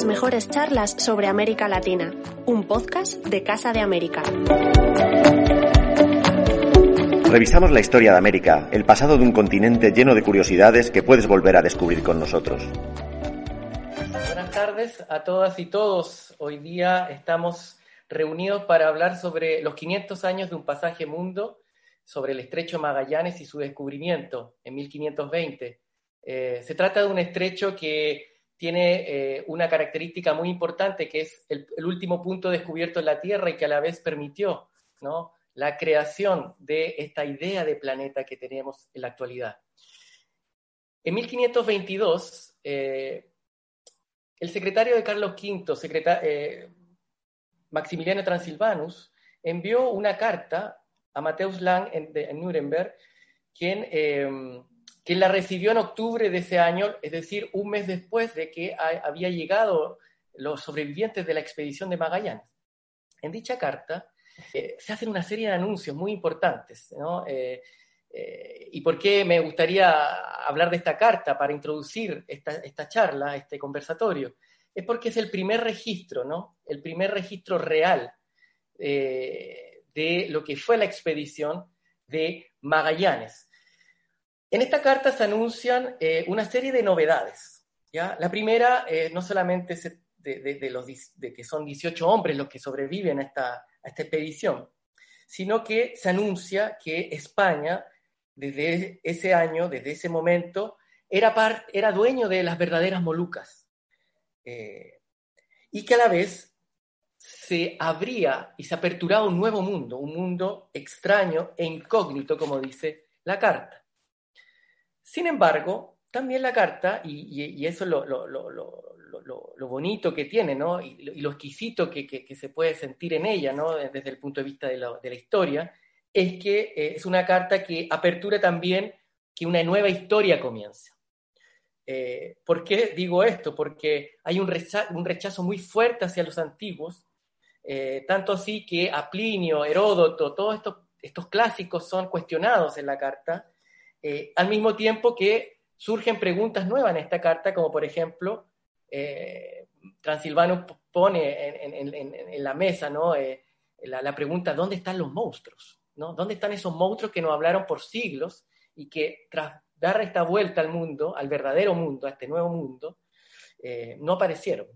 las mejores charlas sobre América Latina, un podcast de Casa de América. Revisamos la historia de América, el pasado de un continente lleno de curiosidades que puedes volver a descubrir con nosotros. Buenas tardes a todas y todos. Hoy día estamos reunidos para hablar sobre los 500 años de un pasaje mundo, sobre el estrecho Magallanes y su descubrimiento en 1520. Eh, se trata de un estrecho que tiene eh, una característica muy importante, que es el, último punto descubierto en la Tierra y que a la vez permitió la creación de esta idea de planeta que tenemos en la actualidad. En 1522, eh, el secretario de Carlos V, Maximiliano Transilvanus, envió una carta a Mateus Lang en, Nuremberg, quien quien la recibió en octubre de ese año, es decir, un mes después de que había llegado los sobrevivientes de la expedición de Magallanes. En dicha carta eh, se hacen una serie de anuncios muy importantes. Eh, eh, ¿Y por qué me gustaría hablar de esta carta para introducir esta, charla, este conversatorio? Es porque es el primer registro, ¿no? El primer registro real de lo que fue la expedición de Magallanes. En esta carta se anuncian eh, una serie de novedades. La primera, eh, no solamente de, los, que son 18 hombres los que sobreviven a esta, expedición, sino que se anuncia que España, desde ese año, desde ese momento, era, era dueño de las verdaderas Molucas. Eh, y que a la vez se abría y se aperturaba un nuevo mundo, un mundo extraño e incógnito, como dice la carta. Sin embargo, también la carta, y, eso es lo, bonito que tiene, ¿no? Y, lo exquisito que, se puede sentir en ella, ¿no? Desde el punto de vista de la, historia, es que eh, es una carta que apertura también que una nueva historia comienza. Eh, ¿Por qué digo esto? Porque hay un rechazo, muy fuerte hacia los antiguos, eh, tanto así que a Plinio, Heródoto, todos estos, estos clásicos son cuestionados en la carta, eh, al mismo tiempo que surgen preguntas nuevas en esta carta, como por ejemplo, eh, Transilvano pone en, la mesa ¿no? Eh, la, pregunta, ¿dónde están los monstruos? ¿no? ¿Dónde están esos monstruos que nos hablaron por siglos y que tras dar esta vuelta al mundo, al verdadero mundo, a este nuevo mundo, no aparecieron?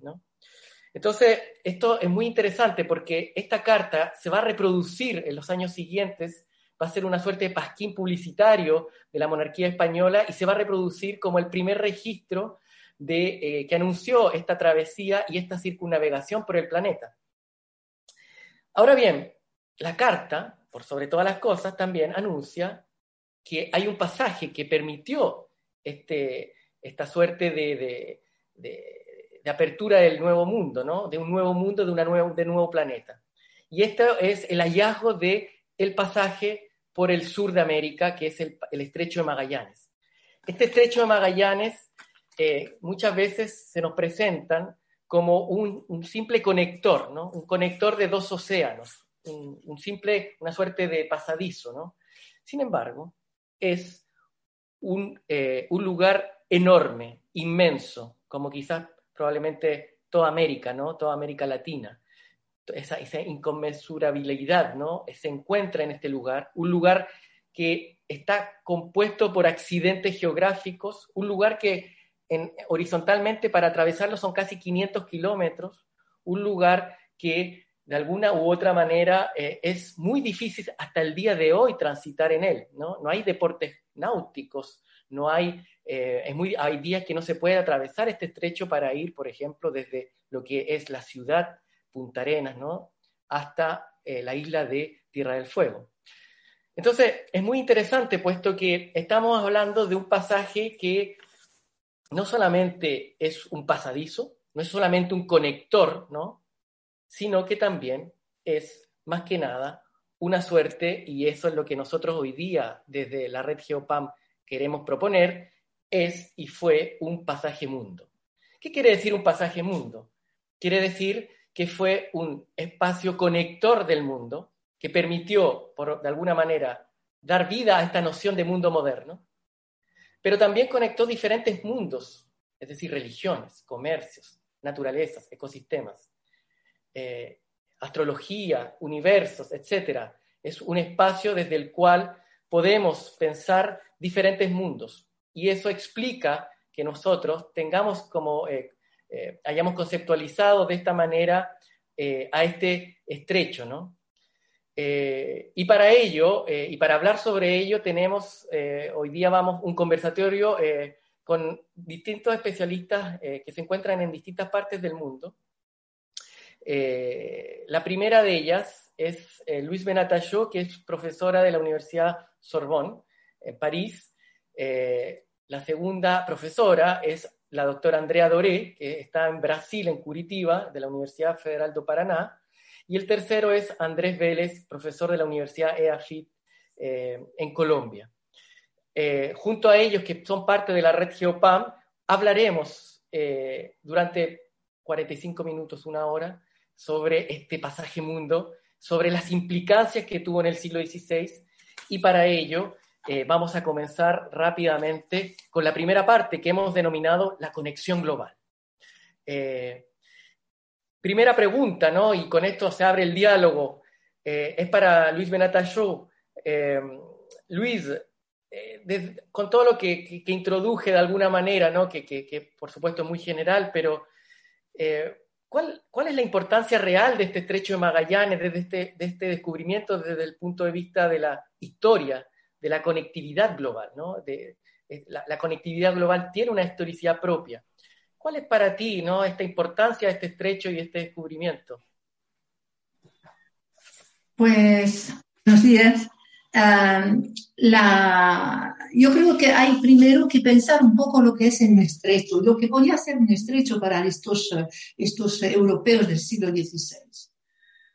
Entonces, esto es muy interesante porque esta carta se va a reproducir en los años siguientes va a ser una suerte de pasquín publicitario de la monarquía española y se va a reproducir como el primer registro de, eh, que anunció esta travesía y esta circunnavegación por el planeta. Ahora bien, la carta, por sobre todas las cosas, también anuncia que hay un pasaje que permitió este, esta suerte de, apertura del nuevo mundo, ¿no? de un nuevo mundo, de, una nueva, de nuevo planeta. Y esto es el hallazgo de el pasaje por el sur de América, que es el, estrecho de Magallanes. Este estrecho de Magallanes eh, muchas veces se nos presentan como un, simple conector, ¿no? un conector de dos océanos, un, simple, una suerte de pasadizo. ¿no? Sin embargo, es un, eh, un lugar enorme, inmenso, como quizás probablemente toda América, ¿no? toda América Latina esa, inconmensurabilidad, ¿no? Se encuentra en este lugar, un lugar que está compuesto por accidentes geográficos, un lugar que horizontalmente para atravesarlo son casi 500 kilómetros, un lugar que de alguna u otra manera eh, es muy difícil hasta el día de hoy transitar en él, ¿no? No hay deportes náuticos, no hay, eh, es muy, hay días que no se puede atravesar este estrecho para ir, por ejemplo, desde lo que es la ciudad Punta Arenas, ¿no? hasta eh, la isla de Tierra del Fuego. Entonces, es muy interesante puesto que estamos hablando de un pasaje que no solamente es un pasadizo, no es solamente un conector, ¿no? sino que también es, más que nada, una suerte, y eso es lo que nosotros hoy día desde la red Geopam queremos proponer, es y fue un pasaje mundo. ¿Qué quiere decir un pasaje mundo? Quiere decir que fue un espacio conector del mundo, que permitió, por, de alguna manera, dar vida a esta noción de mundo moderno, pero también conectó diferentes mundos, es decir, religiones, comercios, naturalezas, ecosistemas, eh, astrología, universos, etc. Es un espacio desde el cual podemos pensar diferentes mundos. Y eso explica que nosotros tengamos como, eh, eh, hayamos conceptualizado de esta manera a este estrecho, ¿no? y para ello, y para hablar sobre ello, tenemos, hoy día vamos un conversatorio con distintos especialistas eh, que se encuentran en distintas partes del mundo. Eh, la primera de ellas es eh, Luis Benatayó, que es profesora de la Universidad Sorbonne, en París. la segunda profesora es la doctora Andrea Doré, que está en Brasil, en Curitiba, de la Universidad Federal do Paraná. Y el tercero es Andrés Vélez, profesor de la Universidad EAFIT en Colombia. Eh, junto a ellos, que son parte de la red Geopam, hablaremos eh, durante 45 minutos, una hora, sobre este pasaje mundo, sobre las implicancias que tuvo en el siglo XVI, y para ello eh, vamos a comenzar rápidamente con la primera parte que hemos denominado la conexión global. primera pregunta, ¿no? Y con esto se abre el diálogo. es para Luis Benatayou. Luis, eh, con todo lo que, introduje de alguna manera, ¿no? que, por supuesto es muy general, pero eh, ¿cuál, es la importancia real de este estrecho de Magallanes, desde este, de este descubrimiento desde el punto de vista de la historia, de la conectividad global? ¿no? De, eh, la, conectividad global tiene una historicidad propia. ¿Cuál es para ti ¿no? esta importancia de este estrecho y este descubrimiento? Pues, buenos días la, yo creo que hay primero que pensar un poco lo que es un estrecho, lo que podía ser un estrecho para estos, estos europeos del siglo XVI.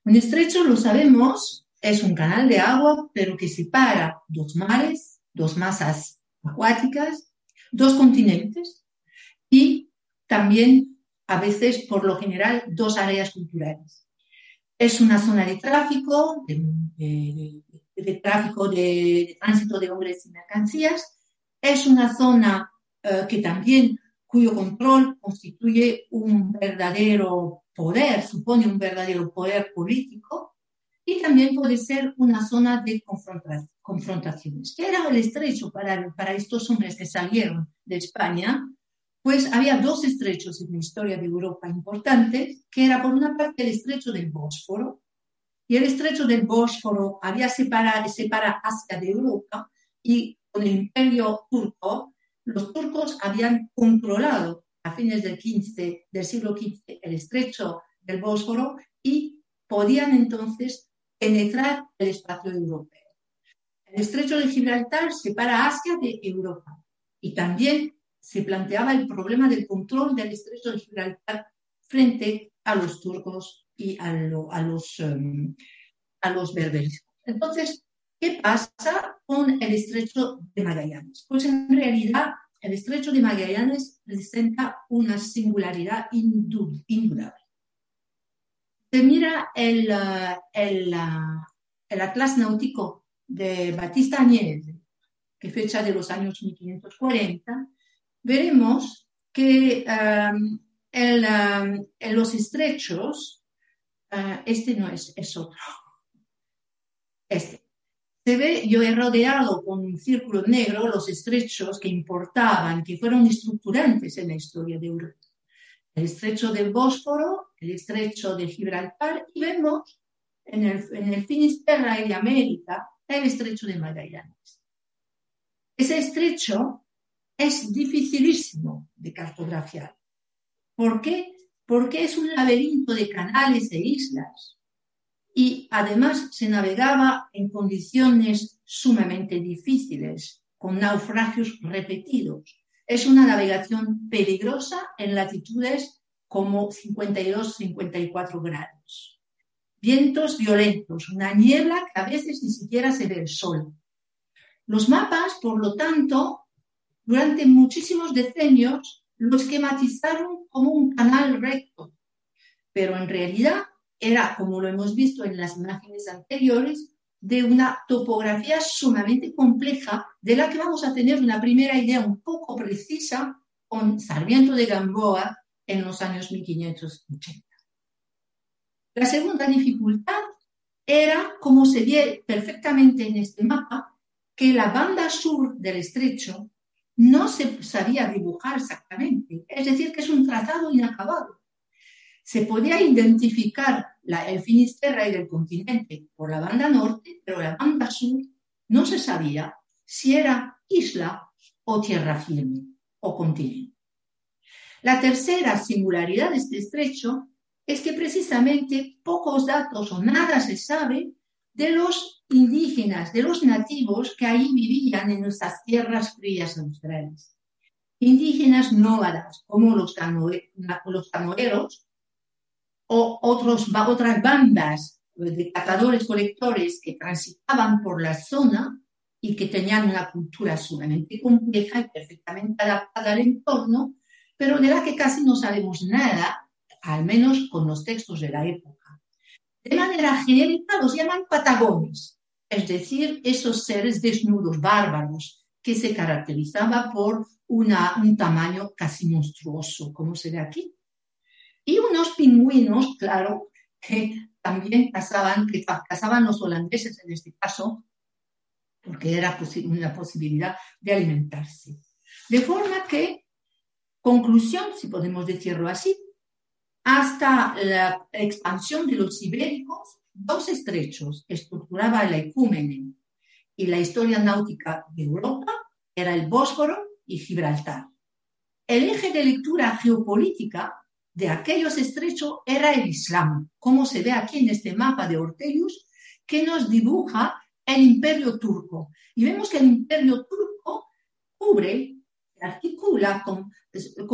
Un estrecho, lo sabemos, es un canal de agua, pero que separa dos mares, dos masas acuáticas, dos continentes y también, a veces, por lo general, dos áreas culturales. Es una zona de tráfico, de de tráfico de, tránsito de hombres y mercancías. Es una zona eh, que también, cuyo control constituye un verdadero poder, supone un verdadero poder político, y también puede ser una zona de confrontaciones. ¿Qué era el estrecho para, para estos hombres que salieron de España? Pues había dos estrechos en la historia de Europa importantes, que era por una parte el estrecho del Bósforo, y el estrecho del Bósforo había separado, separa Asia de Europa y con el imperio turco, los turcos habían controlado a fines del, del siglo XV el estrecho del Bósforo y podían entonces penetrar el espacio europeo. El estrecho de Gibraltar separa Asia de Europa y también se planteaba el problema del control del estrecho de Gibraltar frente a los turcos y a, los, em, a los berberiscos. Entonces, ¿qué pasa con el estrecho de Magallanes? Pues en realidad el estrecho de Magallanes presenta una singularidad indudable. Se mira el, eh, el, eh, el Atlas Náutico de Batista Agnese, que fecha de los años 1540, veremos que um, el, en los estrechos Ah, este no es, es otro. Este. Se ve, yo he rodeado con un círculo negro los estrechos que importaban, que fueron estructurantes en la historia de Europa. El estrecho del Bósforo, el estrecho de Gibraltar y vemos en el, en el Finisterra y de América el estrecho de Magallanes. Ese estrecho es dificilísimo de cartografiar. ¿Por qué? porque es un laberinto de canales e islas y además se navegaba en condiciones sumamente difíciles, con naufragios repetidos. Es una navegación peligrosa en latitudes como 52-54 grados. Vientos violentos, una niebla que a veces ni siquiera se ve el sol. Los mapas, por lo tanto, durante muchísimos decenios lo esquematizaron como un canal recto, pero en realidad era, como lo hemos visto en las imágenes anteriores, de una topografía sumamente compleja, de la que vamos a tener una primera idea un poco precisa con Sarmiento de Gamboa en los años 1580. La segunda dificultad era, como se ve perfectamente en este mapa, que la banda sur del estrecho no se sabía dibujar exactamente, es decir, que es un trazado inacabado. Se podía identificar el Finisterra y el continente por la banda norte, pero la banda sur no se sabía si era isla o tierra firme o continente. La tercera singularidad de este estrecho es que precisamente pocos datos o nada se sabe de los indígenas, de los nativos que ahí vivían en nuestras tierras frías australes. Indígenas nómadas, como los, canoeros o otros, otras bandas de cazadores-colectores que transitaban por la zona y que tenían una cultura sumamente compleja y perfectamente adaptada al entorno, pero de la que casi no sabemos nada, al menos con los textos de la época. De manera genérica los llaman patagones, es decir, esos seres desnudos, bárbaros, que se caracterizaban por una, un tamaño casi monstruoso, como se ve aquí. Y unos pingüinos, claro, que también cazaban, que cazaban los holandeses en este caso, porque era una posibilidad de alimentarse. De forma que, conclusión, si podemos decirlo así, hasta la expansión de los ibéricos, dos estrechos estructuraba la ecúmene y la historia náutica de Europa era el Bósforo y Gibraltar. El eje de lectura geopolítica de aquellos estrechos era el Islam, como se ve aquí en este mapa de Ortelius, que nos dibuja el imperio turco. Y vemos que el imperio turco cubre, articula con,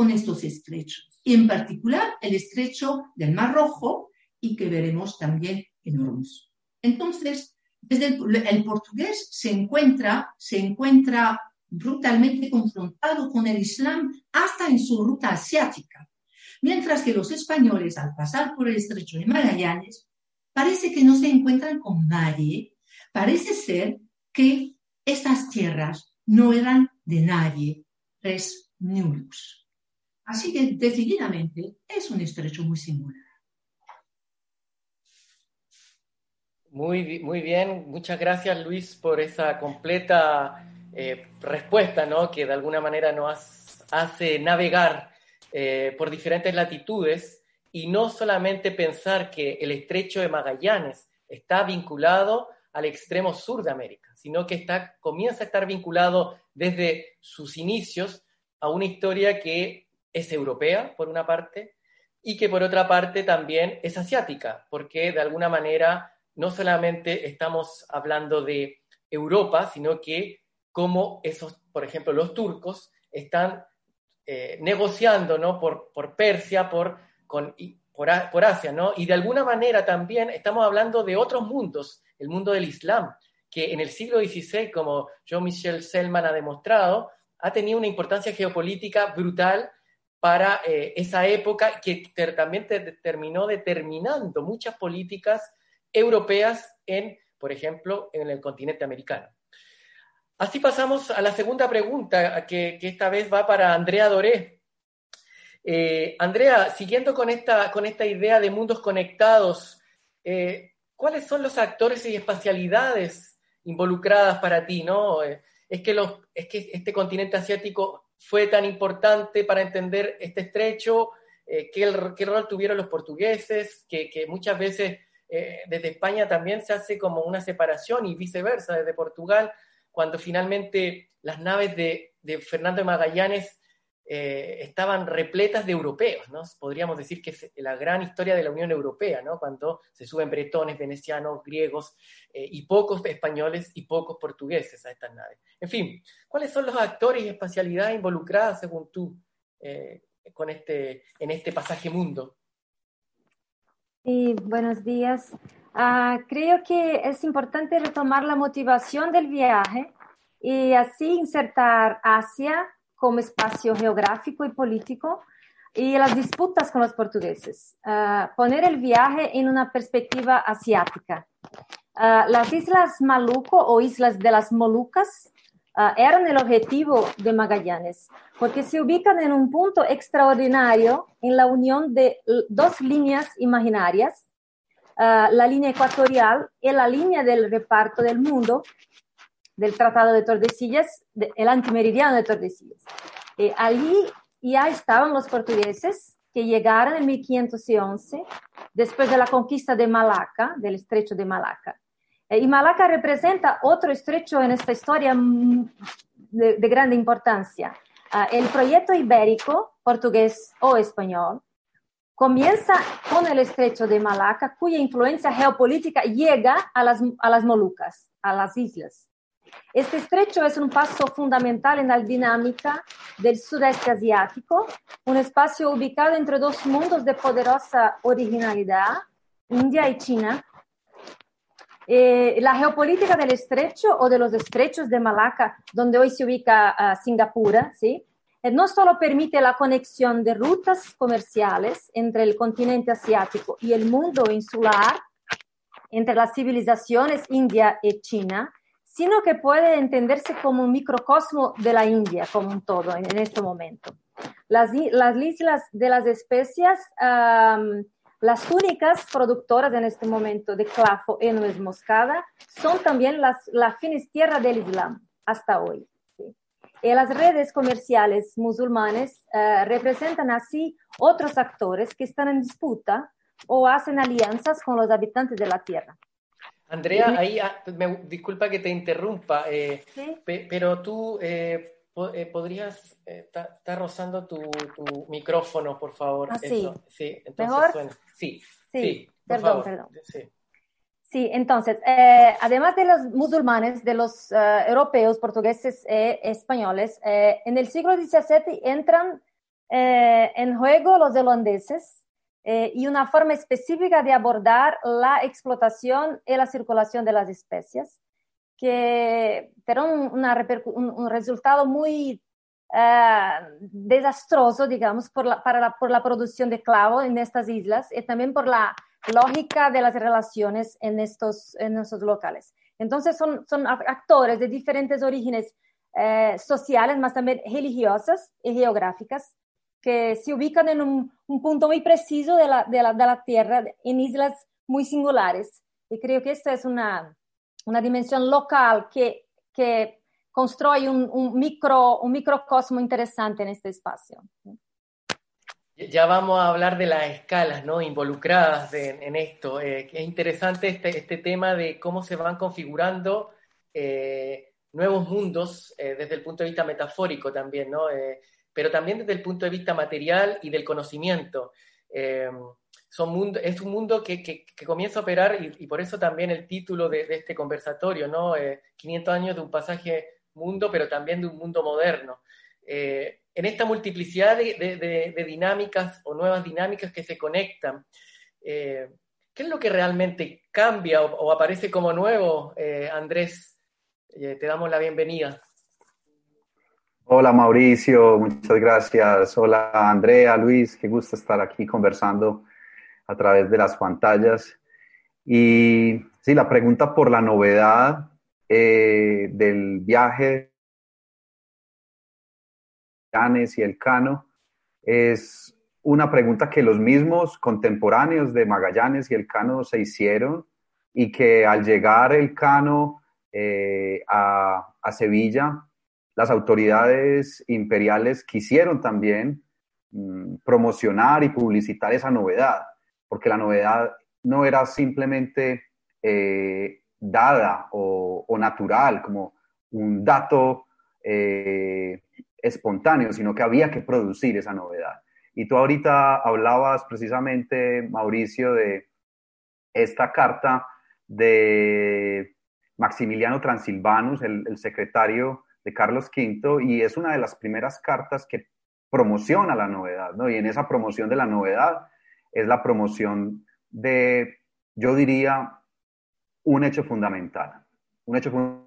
estos estrechos. Y en particular el estrecho del Mar Rojo y que veremos también en Hormuz. Entonces, desde el, portugués se encuentra, se encuentra brutalmente confrontado con el Islam hasta en su ruta asiática, mientras que los españoles, al pasar por el estrecho de Magallanes, parece que no se encuentran con nadie Parece ser que estas tierras no eran de nadie, res nullus. Así que decididamente es un estrecho muy singular. Muy, muy bien, muchas gracias Luis por esa completa eh, respuesta, ¿no? que de alguna manera nos hace navegar eh, por diferentes latitudes y no solamente pensar que el estrecho de Magallanes está vinculado al extremo sur de América, sino que está, comienza a estar vinculado desde sus inicios a una historia que es europea, por una parte, y que por otra parte también es asiática, porque de alguna manera no solamente estamos hablando de Europa, sino que como esos, por ejemplo, los turcos están eh, negociando ¿no? por, por Persia, por, con, por, por Asia, ¿no? Y de alguna manera también estamos hablando de otros mundos el mundo del Islam, que en el siglo XVI, como Jean-Michel Selman ha demostrado, ha tenido una importancia geopolítica brutal para eh, esa época que también terminó determinando muchas políticas europeas en, por ejemplo, en el continente americano. Así pasamos a la segunda pregunta, que, esta vez va para Andrea Doré. Eh, Andrea, siguiendo con esta, con esta idea de mundos conectados, eh, ¿cuáles son los actores y espacialidades involucradas para ti? ¿no? Eh, es, que los, es que este continente asiático fue tan importante para entender este estrecho, eh, ¿qué, rol tuvieron los portugueses, que, muchas veces desde España también se hace como una separación y viceversa, desde Portugal, cuando finalmente las naves de, Fernando de Magallanes eh, estaban repletas de europeos, ¿no? Podríamos decir que es la gran historia de la Unión Europea, ¿no? Cuando se suben bretones, venecianos, griegos eh, y pocos españoles y pocos portugueses a estas naves. En fin, ¿cuáles son los actores y espacialidades involucradas según tú eh, con este, en este pasaje mundo? Sí, buenos días. Ah, creo que es importante retomar la motivación del viaje y así insertar Asia como espacio geográfico y político y las disputas con los portugueses. Ah, poner el viaje en una perspectiva asiática. Ah, las Islas Maluco o Islas de las Molucas uh, eran el objetivo de Magallanes, porque se ubican en un punto extraordinario en la unión de dos líneas imaginarias, uh, la línea ecuatorial y la línea del reparto del mundo, del Tratado de Tordesillas, de, el antimeridiano de Tordesillas. Eh, allí ya estaban los portugueses que llegaron en 1511, después de la conquista de Malaca, del estrecho de Malaca. Eh, y Malaca representa otro estrecho en esta historia mm, de, de grande importancia. Uh, el proyecto ibérico, portugués o español, comienza con el estrecho de Malaca, cuya influencia geopolítica llega a las, a las Molucas, a las islas. Este estrecho es un paso fundamental en la dinámica del sudeste asiático, un espacio ubicado entre dos mundos de poderosa originalidad, India y China. Eh, la geopolítica del estrecho o de los estrechos de Malaca, donde hoy se ubica uh, Singapur, ¿sí? Eh, no solo permite la conexión de rutas comerciales entre el continente asiático y el mundo insular, entre las civilizaciones India y China, sino que puede entenderse como un microcosmo de la India como un todo en, en este momento. Las, las, islas de las especias, um, las únicas productoras en este momento de clavo y nuez moscada, son también las, la finestierra del Islam hasta hoy. Y las redes comerciales musulmanes uh, representan así otros actores que están en disputa o hacen alianzas con los habitantes de la tierra. Andrea, ahí, ah, me, disculpa que te interrumpa, eh, ¿Sí? pe, pero tú eh, po, eh, podrías estar eh, rozando tu, tu, micrófono, por favor. Ah, sí. Eso. sí, entonces ¿Mejor? suena. Sí, sí, sí perdón, favor. perdón. Sí. Sí, entonces, eh, además de los musulmanes, de los uh, europeos, portugueses e españoles, eh, en el siglo XVII entran eh, en juego los holandeses, eh, y una forma específica de abordar la explotación y la circulación de las especies, que tendrá un, un, resultado muy desastroso, digamos, por la, para la, por la producción de clavo en estas islas y también por la lógica de las relaciones en estos, en estos locales. Entonces son, son actores de diferentes orígenes eh, sociales, más también religiosas y geográficas, que se ubican en un, un punto muy preciso de la, de, la, de la, Tierra, en islas muy singulares. Y creo que esta es una, una dimensión local que, que construye un, micro, un microcosmo interesante en este espacio. Ya vamos a hablar de las escalas ¿no? involucradas en esto. Eh, es interesante este, este, tema de cómo se van configurando eh, nuevos mundos eh, desde el punto de vista metafórico también, ¿no? Pero también desde el punto de vista material y del conocimiento. Es un mundo que, que, comienza a operar y, por eso también el título de, este conversatorio, ¿no? Eh, 500 años de un pasaje mundo, pero también de un mundo moderno. En esta multiplicidad de, dinámicas o nuevas dinámicas que se conectan, eh, ¿qué es lo que realmente cambia o, aparece como nuevo, eh, Andrés? te damos la bienvenida. Hola Mauricio, muchas gracias. Hola Andrea, Luis, qué gusto estar aquí conversando a través de las pantallas. Y sí, la pregunta por la novedad eh, del viaje y el Cano es una pregunta que los mismos contemporáneos de Magallanes y el Cano se hicieron y que al llegar el Cano eh, a, Sevilla las autoridades imperiales quisieron también mmm, promocionar y publicitar esa novedad, porque la novedad no era simplemente eh, dada o, o, natural, como un dato eh, espontáneo, sino que había que producir esa novedad. Y tú ahorita hablabas precisamente, Mauricio, de esta carta de Maximiliano Transilvanus, el, secretario de Carlos V y es una de las primeras cartas que promociona la novedad, ¿no? Y en esa promoción de la novedad es la promoción de, yo diría, un hecho fundamental, un hecho fundamental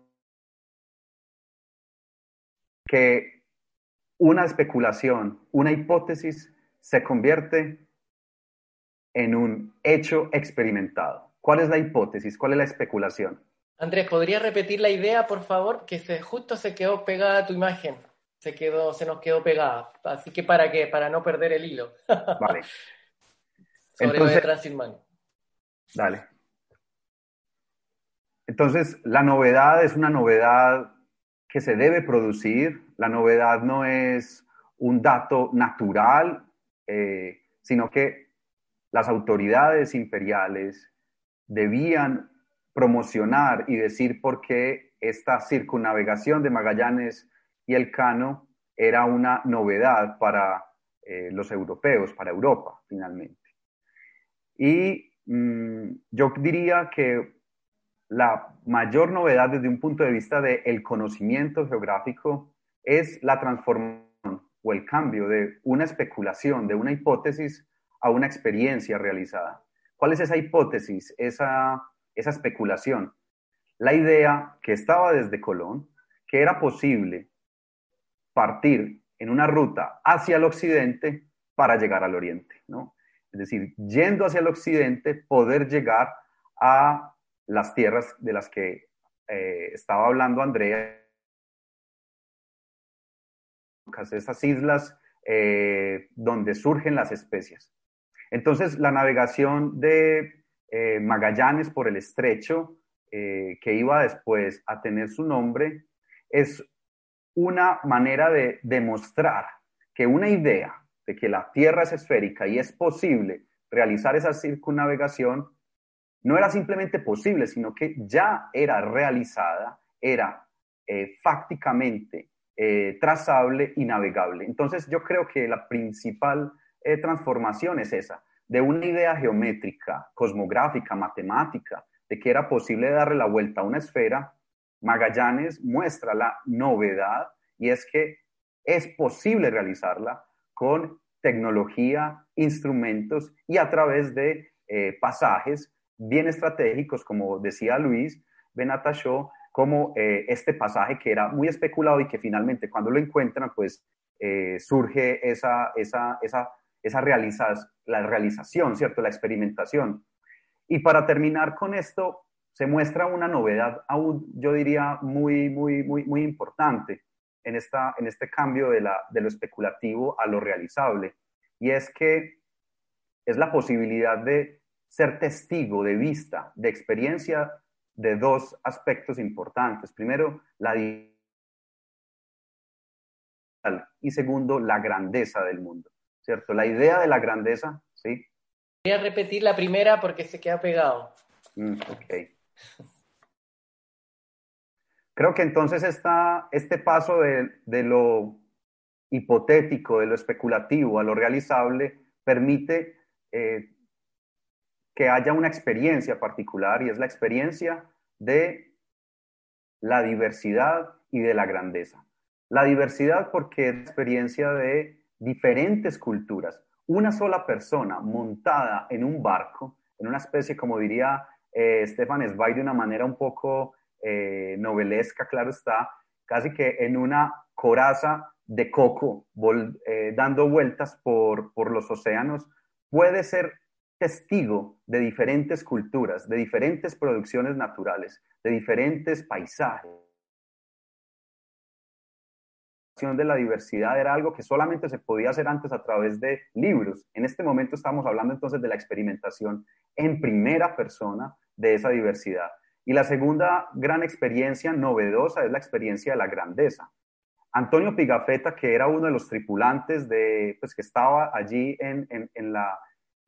que una especulación, una hipótesis se convierte en un hecho experimentado. ¿Cuál es la hipótesis? ¿Cuál es la especulación? Andrés, ¿podrías repetir la idea, por favor? Que se, justo se quedó pegada tu imagen. Se, quedó, se nos quedó pegada. Así que para qué, para no perder el hilo. Vale. Sobre Entonces, Transilvania. Dale. Entonces, la novedad es una novedad que se debe producir. La novedad no es un dato natural, eh, sino que las autoridades imperiales debían promocionar y decir por qué esta circunnavegación de Magallanes y el Cano era una novedad para eh, los europeos, para Europa, finalmente. Y mm, yo diría que la mayor novedad desde un punto de vista del conocimiento geográfico es la transformación o el cambio de una especulación, de una hipótesis a una experiencia realizada. ¿Cuál es esa hipótesis, esa esa especulación. La idea que estaba desde Colón, que era posible partir en una ruta hacia el occidente para llegar al oriente, ¿no? Es decir, yendo hacia el occidente, poder llegar a las tierras de las que eh, estaba hablando Andrea, esas islas eh, donde surgen las especias. Entonces, la navegación de eh, Magallanes por el estrecho, eh, que iba después a tener su nombre, es una manera de demostrar que una idea de que la Tierra es esférica y es posible realizar esa circunnavegación, no era simplemente posible, sino que ya era realizada, era eh, trazable y navegable. Entonces yo creo que la principal transformación es esa, de una idea geométrica, cosmográfica, matemática, de que era posible darle la vuelta a una esfera, Magallanes muestra la novedad y es que es posible realizarla con tecnología, instrumentos y a través de eh, pasajes bien estratégicos, como decía Luis Benatachó, como eh, este pasaje que era muy especulado y que finalmente cuando lo encuentran, pues eh, surge esa, esa, esa esa la realización, ¿cierto? La experimentación. Y para terminar con esto, se muestra una novedad aún, yo diría, muy, muy, muy, muy importante en, esta, en este cambio de, la, de lo especulativo a lo realizable. Y es que es la posibilidad de ser testigo de vista, de experiencia de dos aspectos importantes. Primero, la y segundo, la grandeza del mundo. ¿cierto? La idea de la grandeza, ¿sí? Voy a repetir la primera porque se queda pegado. Mm, ok. Creo que entonces está este paso de, lo hipotético, de lo especulativo a lo realizable, permite eh, que haya una experiencia particular y es la experiencia de la diversidad y de la grandeza. La diversidad porque es experiencia de diferentes culturas, una sola persona montada en un barco, en una especie, como diría eh, Stefan Zweig de una manera un poco eh, novelesca, claro está, casi que en una coraza de coco eh, dando vueltas por, por los océanos, puede ser testigo de diferentes culturas, de diferentes producciones naturales, de diferentes paisajes de la diversidad era algo que solamente se podía hacer antes a través de libros. En este momento estamos hablando entonces de la experimentación en primera persona de esa diversidad. Y la segunda gran experiencia novedosa es la experiencia de la grandeza. Antonio Pigafetta, que era uno de los tripulantes de, pues, que estaba allí en, en, la,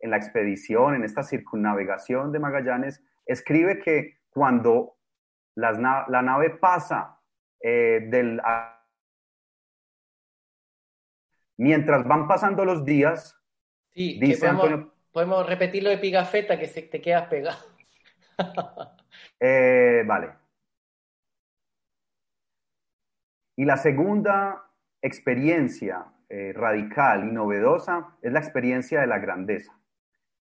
en la expedición, en esta circunnavegación de Magallanes, escribe que cuando las, la nave pasa eh, del Mientras van pasando los días, sí, dice podemos, repetir lo de Pigafetta que se te quedas pegado. Eh, vale. Y la segunda experiencia eh, radical y novedosa es la experiencia de la grandeza.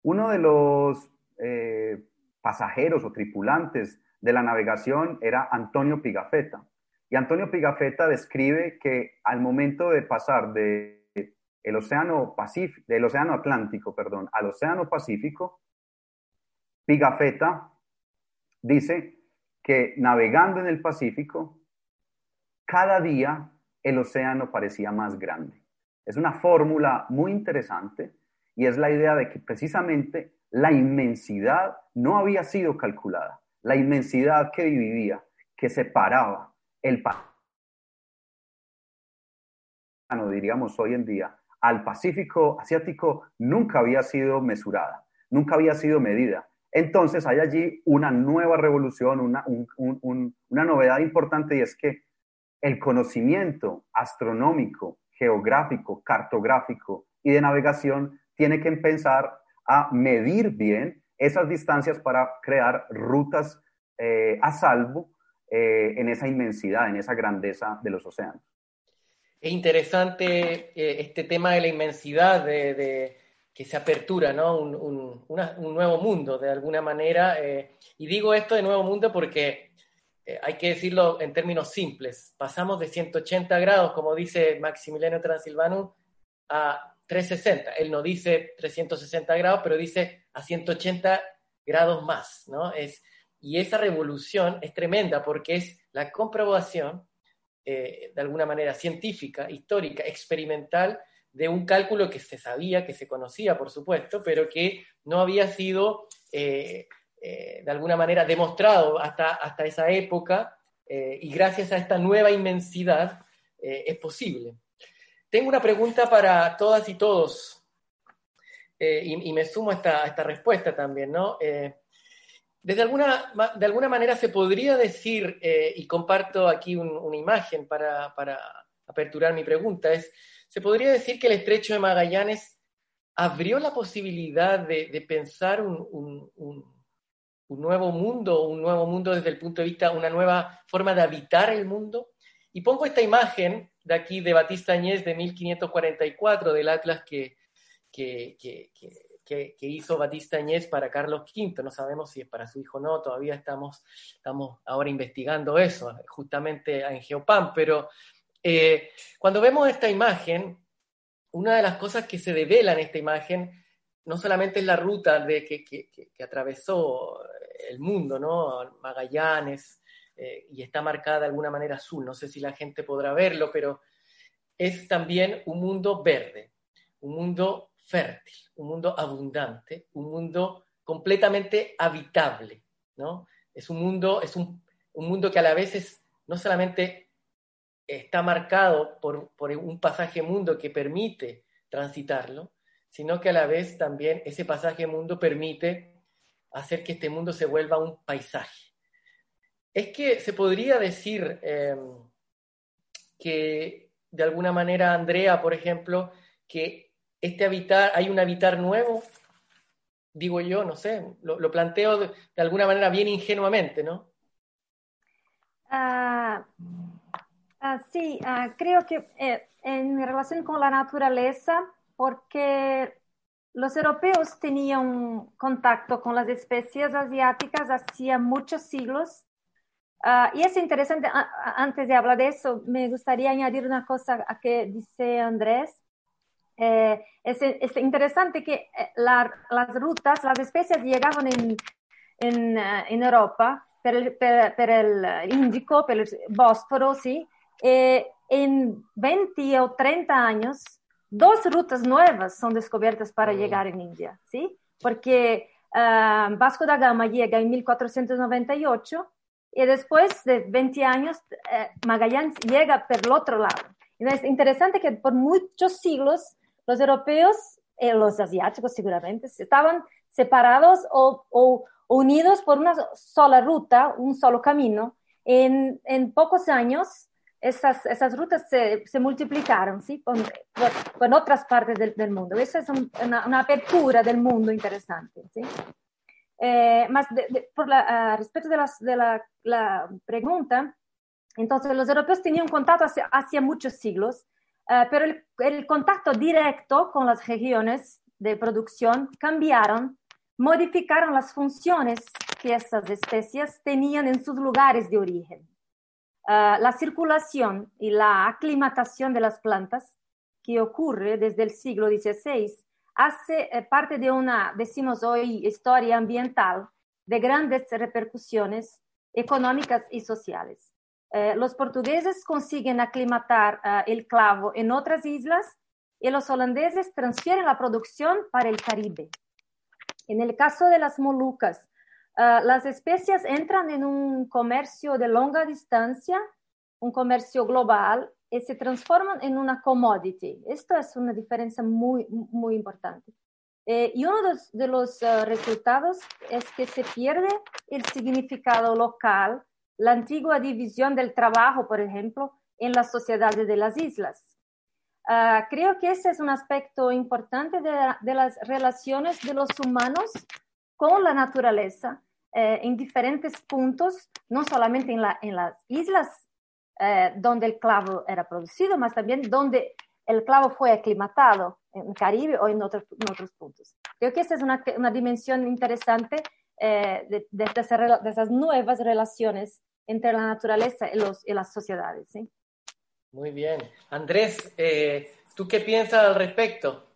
Uno de los eh, pasajeros o tripulantes de la navegación era Antonio Pigafetta. Y Antonio Pigafetta describe que al momento de pasar del océano Atlántico, perdón, al océano Pacífico, Pigafetta dice que navegando en el Pacífico, cada día el océano parecía más grande. Es una fórmula muy interesante y es la idea de que precisamente la inmensidad no había sido calculada. La inmensidad que dividía, que separaba el Pacífico, diríamos hoy en día, al Pacífico asiático nunca había sido mesurada, nunca había sido medida. Entonces hay allí una nueva revolución, una, una novedad importante y es que el conocimiento astronómico, geográfico, cartográfico y de navegación tiene que empezar a medir bien esas distancias para crear rutas eh, a salvo eh, en esa inmensidad, en esa grandeza de los océanos. Es interesante eh, este tema de la inmensidad, de, que se apertura, ¿no? Un, nuevo mundo, de alguna manera. y digo esto de nuevo mundo porque hay que decirlo en términos simples. Pasamos de 180 grados, como dice Maximiliano Transilvano, a 360. Él no dice 360 grados, pero dice a 180 grados más, ¿no? Es, y esa revolución es tremenda porque es la comprobación, eh, de alguna manera científica, histórica, experimental, de un cálculo que se sabía, que se conocía, por supuesto, pero que no había sido, eh, eh, de alguna manera, demostrado hasta, hasta esa época, y gracias a esta nueva inmensidad es posible. Tengo una pregunta para todas y todos, eh, y, me sumo a esta, respuesta también, ¿no? Eh, desde alguna, de alguna manera se podría decir, eh, y comparto aquí una imagen para, aperturar mi pregunta, es, se podría decir que el estrecho de Magallanes abrió la posibilidad de, pensar un, un, nuevo mundo, un nuevo mundo desde el punto de vista, una nueva forma de habitar el mundo. Y pongo esta imagen de aquí de Batista Añez de 1544, del Atlas que, que, hizo Batista Añez para Carlos V. No sabemos si es para su hijo o no, todavía estamos, estamos ahora investigando eso, justamente en Geopan, pero eh, cuando vemos esta imagen, una de las cosas que se devela en esta imagen no solamente es la ruta de, que, que atravesó el mundo, ¿no? Magallanes, eh, y está marcada de alguna manera azul. No sé si la gente podrá verlo, pero es también un mundo verde, un mundo fértil, un mundo abundante, un mundo completamente habitable, ¿no? Es un mundo, es un, mundo que a la vez es, no solamente está marcado por, por un pasaje mundo que permite transitarlo, sino que a la vez también ese pasaje mundo permite hacer que este mundo se vuelva un paisaje es que se podría decir em, que de alguna manera, Andrea, por ejemplo, que este habitar, hay un habitar nuevo, digo yo, no sé, lo, planteo de, alguna manera bien ingenuamente, ¿no? Ah, ah, sí, ah, creo que eh, en relación con la naturaleza, porque los europeos tenían contacto con las especies asiáticas hacía muchos siglos Uh, y es interesante, antes de hablar de eso, me gustaría añadir una cosa a que dice Andrés. Eh, es, es, interesante que eh, la, las rutas, las especies llegaban en, en, uh, en Europa per el, per, per el, Índico, per el Bósforo, ¿sí? Eh, en 20 o 30 años, dos rutas nuevas son descubiertas para llegar en India, ¿sí? Porque uh, Vasco da Gama llega en 1498 y después de 20 años eh, Magallanes llega por el otro lado. es interesante que por muchos siglos los europeos, eh, los asiáticos seguramente, estaban separados o, unidos por una sola ruta, un solo camino. En, en pocos años esas, esas rutas se, se multiplicaron ¿sí? con, con, otras partes del, del mundo. Esa es una, una, apertura del mundo interesante. ¿sí? Eh, más por la, respecto de, las, de la, la, pregunta, entonces los europeos tenían contacto hace, muchos siglos, eh, pero el, el, contacto directo con las regiones de producción cambiaron, modificaron las funciones que estas especies tenían en sus lugares de origen. Uh, la circulación y la aclimatación de las plantas, que ocurre desde el siglo XVI, hace eh, parte de una, decimos hoy, historia ambiental de grandes repercusiones económicas y sociales. Eh, los portugueses consiguen aclimatar eh, el clavo en otras islas y los holandeses transfieren la producción para el Caribe. En el caso de las Molucas, las especias entran en un comercio de longa distancia, un comercio global, se transforman en una commodity. Esto es una diferencia muy, muy importante. y uno de los, resultados es que se pierde el significado local la antigua división del trabajo, por ejemplo, en las sociedades de las islas. Ah, creo que ese es un aspecto importante de, las relaciones de los humanos con la naturaleza eh, en diferentes puntos, no solamente en, las islas eh, donde el clavo era producido, más también donde el clavo fue aclimatado, en Caribe o en otros, puntos. Creo que esa es una, dimensión interesante eh, de, de, esas nuevas relaciones entre la naturaleza y, los, y las sociedades. ¿sí? Muy bien. Andrés, eh, ¿tú qué piensas al respecto?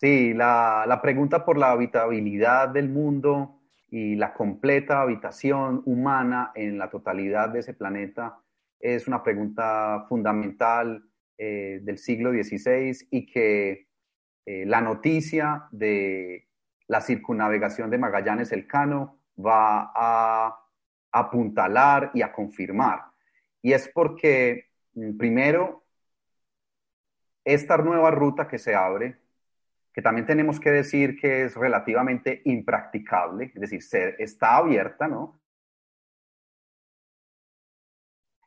Sí, la, la, pregunta por la habitabilidad del mundo y la completa habitación humana en la totalidad de ese planeta es una pregunta fundamental eh, del siglo XVI y que eh, la noticia de la circunnavegación de Magallanes Elcano va a apuntalar y a confirmar. Y es porque, mm, primero, esta nueva ruta que se abre, que también tenemos que decir que es relativamente impracticable, es decir, está abierta, ¿no?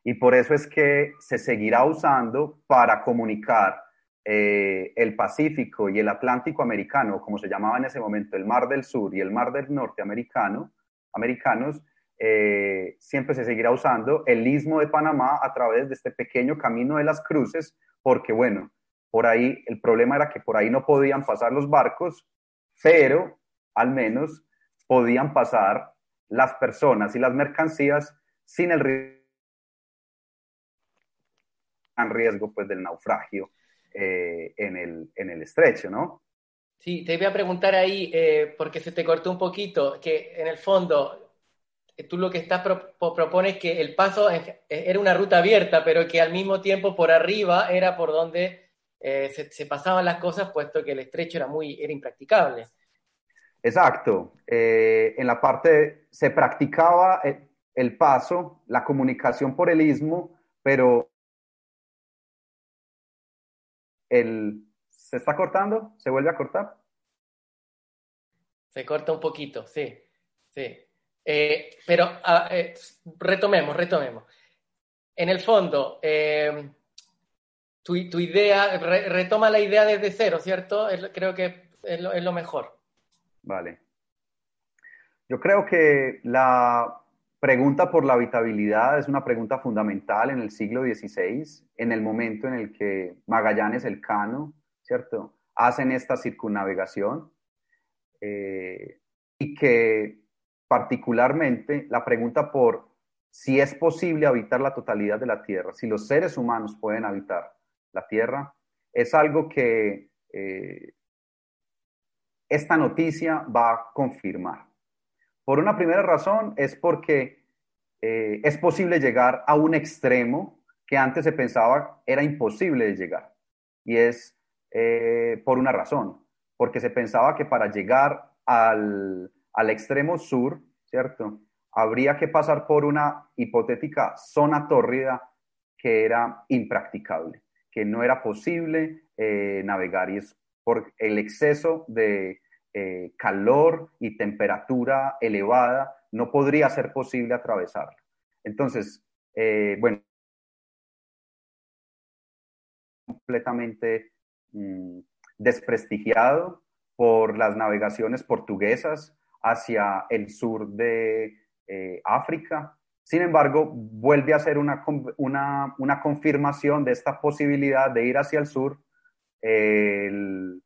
Y por eso es que se seguirá usando para comunicar eh, el Pacífico y el Atlántico americano, como se llamaba en ese momento, el Mar del Sur y el Mar del Norte americano, americanos, eh, siempre se seguirá usando el istmo de Panamá a través de este pequeño camino de las cruces, porque bueno, por ahí el problema era que por ahí no podían pasar los barcos, pero al menos podían pasar las personas y las mercancías sin el riesgo pues del naufragio eh, en, el, en el estrecho, ¿no? Sí, te voy a preguntar ahí, eh, porque se te cortó un poquito, que en el fondo tú lo que estás propones que el paso era una ruta abierta, pero que al mismo tiempo por arriba era por donde eh, se, pasaban las cosas, puesto que el estrecho era muy era impracticable. Exacto. Eh, en la parte se practicaba el, el, paso, la comunicación por el istmo, pero el, ¿se está cortando? ¿Se vuelve a cortar? Se corta un poquito, sí, sí. Eh, pero ah, eh, retomemos, retomemos. En el fondo, eh, tu, idea, retoma la idea desde cero, ¿cierto? creo que es lo, mejor. Vale. Yo creo que la pregunta por la habitabilidad es una pregunta fundamental en el siglo XVI, en el momento en el que Magallanes Elcano, ¿cierto?, hacen esta circunnavegación y que particularmente la pregunta por si es posible habitar la totalidad de la Tierra, si los seres humanos pueden habitar la Tierra, es algo que eh, esta noticia va a confirmar. Por una primera razón es porque eh, es posible llegar a un extremo que antes se pensaba era imposible de llegar. Y es eh, por una razón, porque se pensaba que para llegar al, al extremo sur, ¿cierto? Habría que pasar por una hipotética zona tórrida que era impracticable, que no era posible eh, navegar y es por el exceso de eh, calor y temperatura elevada, no podría ser posible atravesarlo. Entonces, eh, bueno, completamente mm, desprestigiado por las navegaciones portuguesas, hacia el sur de África. Sin embargo, vuelve a ser una, una, confirmación de esta posibilidad de ir hacia el sur. ¿Se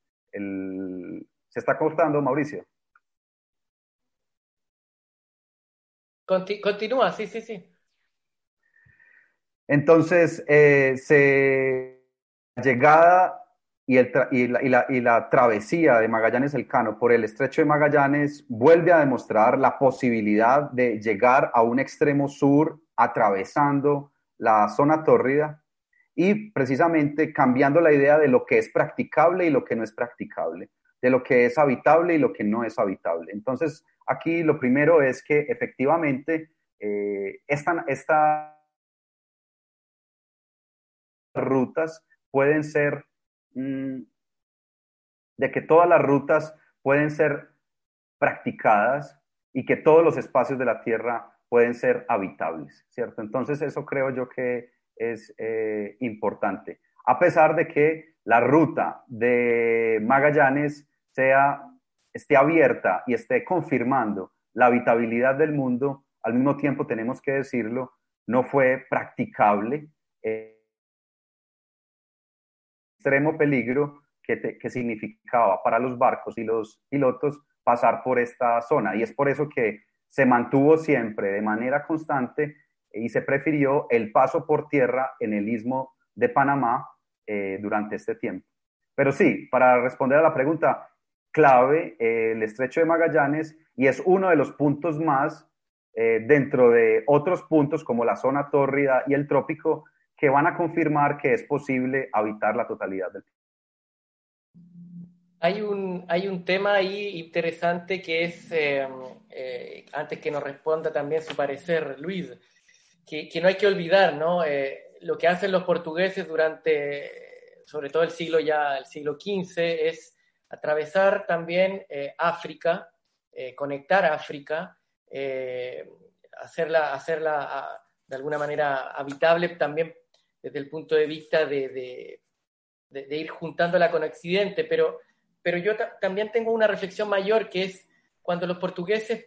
está cortando, Mauricio? Continúa, sí, sí, sí. Entonces, eh, se, llegada y, el y, la, y, la, y, la, travesía de Magallanes Elcano por el estrecho de Magallanes vuelve a demostrar la posibilidad de llegar a un extremo sur atravesando la zona tórrida y precisamente cambiando la idea de lo que es practicable y lo que no es practicable, de lo que es habitable y lo que no es habitable. Entonces, aquí lo primero es que efectivamente eh, estas esta rutas pueden ser Mm, de que todas las rutas pueden ser practicadas y que todos los espacios de la Tierra pueden ser habitables, ¿cierto? Entonces eso creo yo que es eh, importante. A pesar de que la ruta de Magallanes sea, esté abierta y esté confirmando la habitabilidad del mundo, al mismo tiempo tenemos que decirlo, no fue practicable. Eh, extremo peligro que, significaba para los barcos y los pilotos pasar por esta zona. Y es por eso que se mantuvo siempre de manera constante y se prefirió el paso por tierra en el istmo de Panamá eh, durante este tiempo. Pero sí, para responder a la pregunta clave, eh, el estrecho de Magallanes, y es uno de los puntos más eh, dentro de otros puntos como la zona tórrida y el trópico que van a confirmar que es posible habitar la totalidad del hay un, hay un tema ahí interesante que es, em, eh, antes que nos responda también su parecer, Luis, que, que no hay que olvidar, ¿no? Eh, lo que hacen los portugueses durante, sobre todo el siglo ya, el siglo XV, es atravesar también eh, África, conectar África, hacerla, hacerla de alguna manera habitable también desde el punto de vista de, ir juntándola con Occidente, pero, pero yo también tengo una reflexión mayor que es cuando los portugueses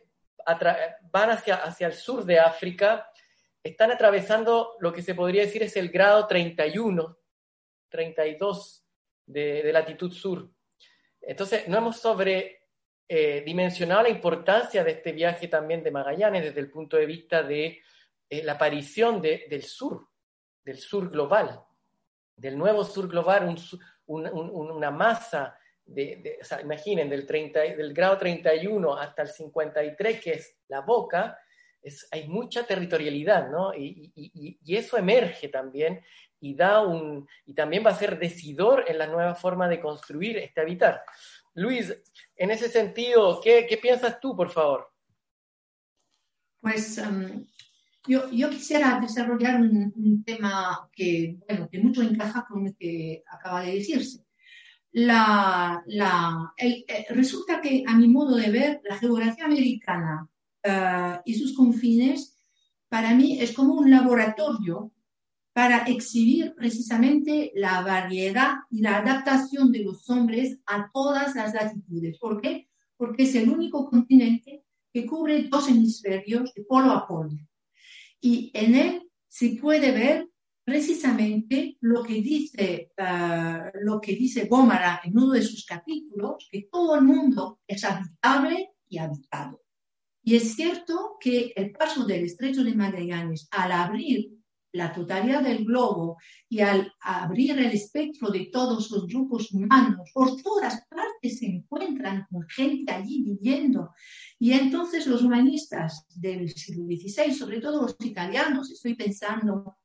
van hacia, hacia el sur de África, están atravesando lo que se podría decir es el grado 31, 32 de, de latitud sur. Entonces, no hemos sobre eh, la importancia de este viaje también de Magallanes desde el punto de vista de eh, la aparición del sur del sur global, del nuevo sur global, una masa de, imaginen, del, 30, del grado 31 hasta el 53, que es la boca, es, hay mucha territorialidad, ¿no? Y, y, eso emerge también y, da un, y también va a ser decidor en la nueva forma de construir este habitar. Luis, en ese sentido, ¿qué, qué piensas tú, por favor? Pues um, yo, yo quisiera desarrollar un, tema que, bueno, que mucho encaja con lo que acaba de decirse. La, la, el, eh, resulta que, a mi modo de ver, la geografía americana uh, y sus confines, para mí, es como un laboratorio para exhibir precisamente la variedad y la adaptación de los hombres a todas las latitudes. ¿Por qué? Porque es el único continente que cubre dos hemisferios de polo a polo y en él se puede ver precisamente lo que dice, uh, lo que dice Gómara en uno de sus capítulos, que todo el mundo es habitable y habitado. Y es cierto que el paso del estrecho de Magallanes al abrir la totalidad del globo y al abrir el espectro de todos los grupos humanos, por todas partes se encuentran con gente allí viviendo. Y entonces los humanistas del siglo XVI, sobre todo los italianos, estoy pensando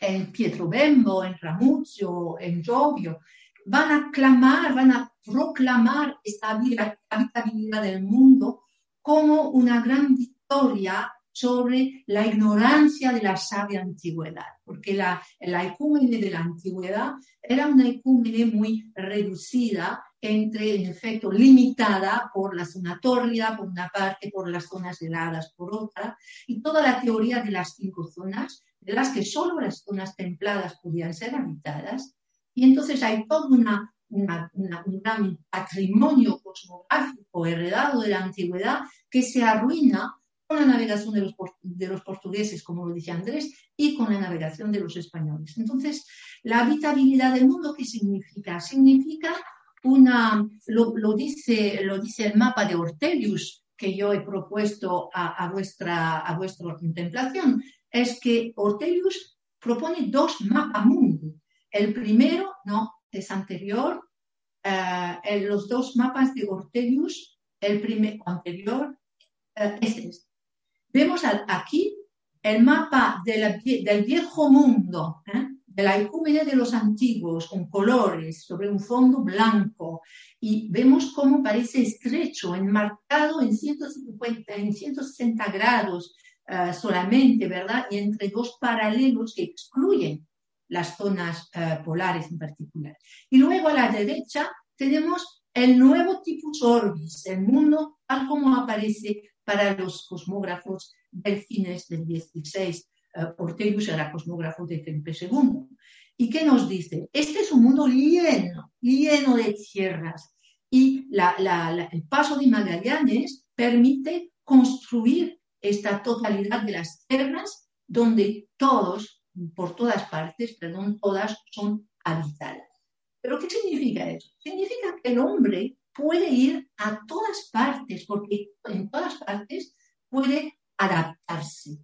en Pietro Bembo, en Ramuzio, en Giovio, van a clamar, van a proclamar esta habitabilidad del mundo como una gran victoria sobre la ignorancia de la sabia antigüedad, porque la, la ecúmene de la antigüedad era una ecúmene muy reducida, entre, en efecto, limitada por la zona tórrida, por una parte, por las zonas heladas, por otra, y toda la teoría de las cinco zonas, de las que solo las zonas templadas podían ser habitadas, y entonces hay todo un gran patrimonio cosmográfico heredado de la antigüedad que se arruina con la navegación de los, de los portugueses, como lo dice Andrés, y con la navegación de los españoles. Entonces, la habitabilidad del mundo, ¿qué significa? Significa una, lo, dice, lo dice el mapa de Ortelius, que yo he propuesto a, vuestra, a vuestra contemplación, es que Ortelius propone dos mapas mundo. El primero, ¿no? es anterior, eh, los dos mapas de Ortelius, el primer anterior eh, es este. Vemos aquí el mapa del viejo mundo, ¿eh? de la ecúmene de los antiguos, con colores sobre un fondo blanco, y vemos cómo parece estrecho, enmarcado en 150, en 160 grados uh, solamente, ¿verdad? Y entre dos paralelos que excluyen las zonas uh, polares en particular. Y luego a la derecha tenemos el nuevo tipus orbis, el mundo tal como aparece para los cosmógrafos del fines del 16 uh, Ortelius era cosmógrafo de Felipe II. ¿Y qué nos dice? Este es un mundo lleno, lleno de tierras. Y la, la, el paso de Magallanes permite construir esta totalidad de las tierras donde todos, por todas partes, perdón, todas son habitadas. ¿Pero qué significa eso? Significa que el hombre puede ir a todas partes, porque en todas partes puede adaptarse.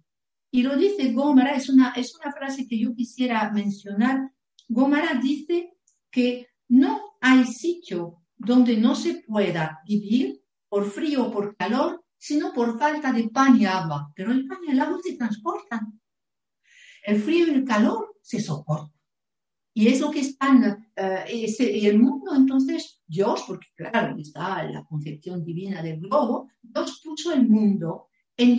Y lo dice Gómara, es una, es una frase que yo quisiera mencionar. Gómara dice que no hay sitio donde no se pueda vivir por frío o por calor, sino por falta de pan y agua. Pero el pan y el agua se transportan. El frío y el calor se soportan. Y eso que están, uh, y el mundo, entonces, Dios, porque claro, está la concepción divina del globo, Dios puso el mundo en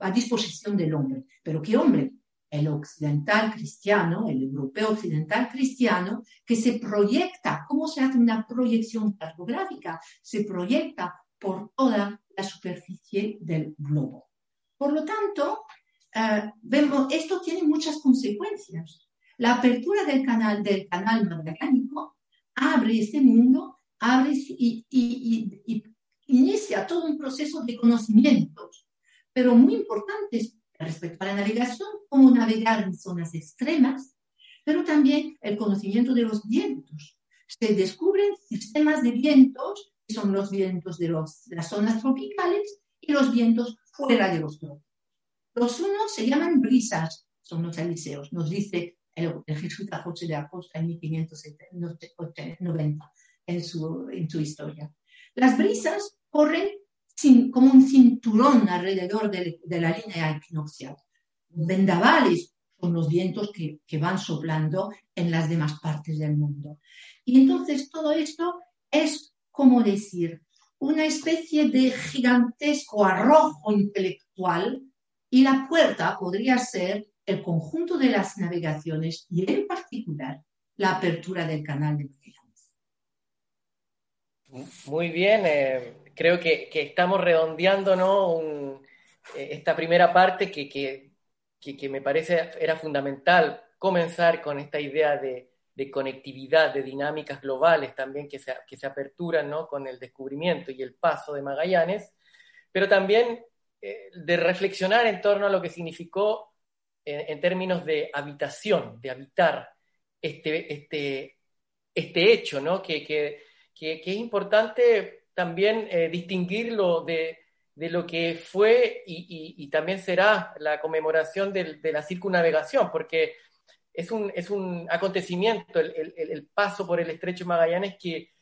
a, disposición del hombre. Pero ¿qué hombre? El occidental cristiano, el europeo occidental cristiano, que se proyecta, ¿cómo se hace una proyección cartográfica? Se proyecta por toda la superficie del globo. Por lo tanto, uh, vemos, esto tiene muchas consecuencias. La apertura del canal, del canal magallánico abre este mundo, abre y, inicia todo un proceso de conocimientos, pero muy importantes respecto a la navegación, como navegar en zonas extremas, pero también el conocimiento de los vientos. Se descubren sistemas de vientos, que son los vientos de, los, las zonas tropicales y los vientos fuera de los trópicos. Los unos se llaman brisas, son los aliseos, nos dice el, el jesuita José de Acosta en 1590 en su, en su historia. Las brisas corren como un cinturón alrededor de, la línea equinoccial. Vendavales son los vientos que, que van soplando en las demás partes del mundo. Y entonces todo esto es, como decir, una especie de gigantesco arrojo intelectual y la puerta podría ser el conjunto de las navegaciones y en particular la apertura del canal de Magallanes. Muy bien, eh, creo que, estamos redondeando ¿no? Eh, esta primera parte que, que, que, me parece era fundamental comenzar con esta idea de, de conectividad, de dinámicas globales también que se, que se aperturan ¿no? con el descubrimiento y el paso de Magallanes, pero también eh, de reflexionar en torno a lo que significó en, en términos de habitación, de habitar este, este, este hecho, ¿no? que, que, que, es importante también eh, distinguirlo de, de, lo que fue y, y, también será la conmemoración de, la circunnavegación, porque es un, es un acontecimiento, el, el, paso por el estrecho Magallanes, que,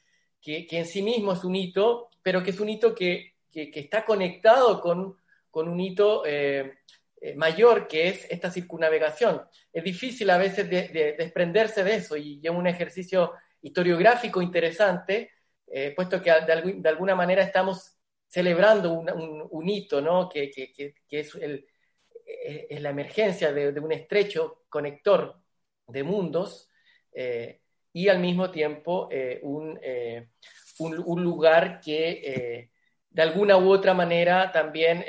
que, que, en sí mismo es un hito, pero que es un hito que, que está conectado con, con un hito eh, eh, mayor que es esta circunnavegación. Es difícil a veces de, de, desprenderse de eso y es un ejercicio historiográfico interesante, eh, puesto que de, de, alguna manera estamos celebrando un, un, un hito, ¿no? que, que, que, es, el, es, la emergencia de, un estrecho conector de mundos eh, y al mismo tiempo eh, un, un, lugar que de alguna u otra manera también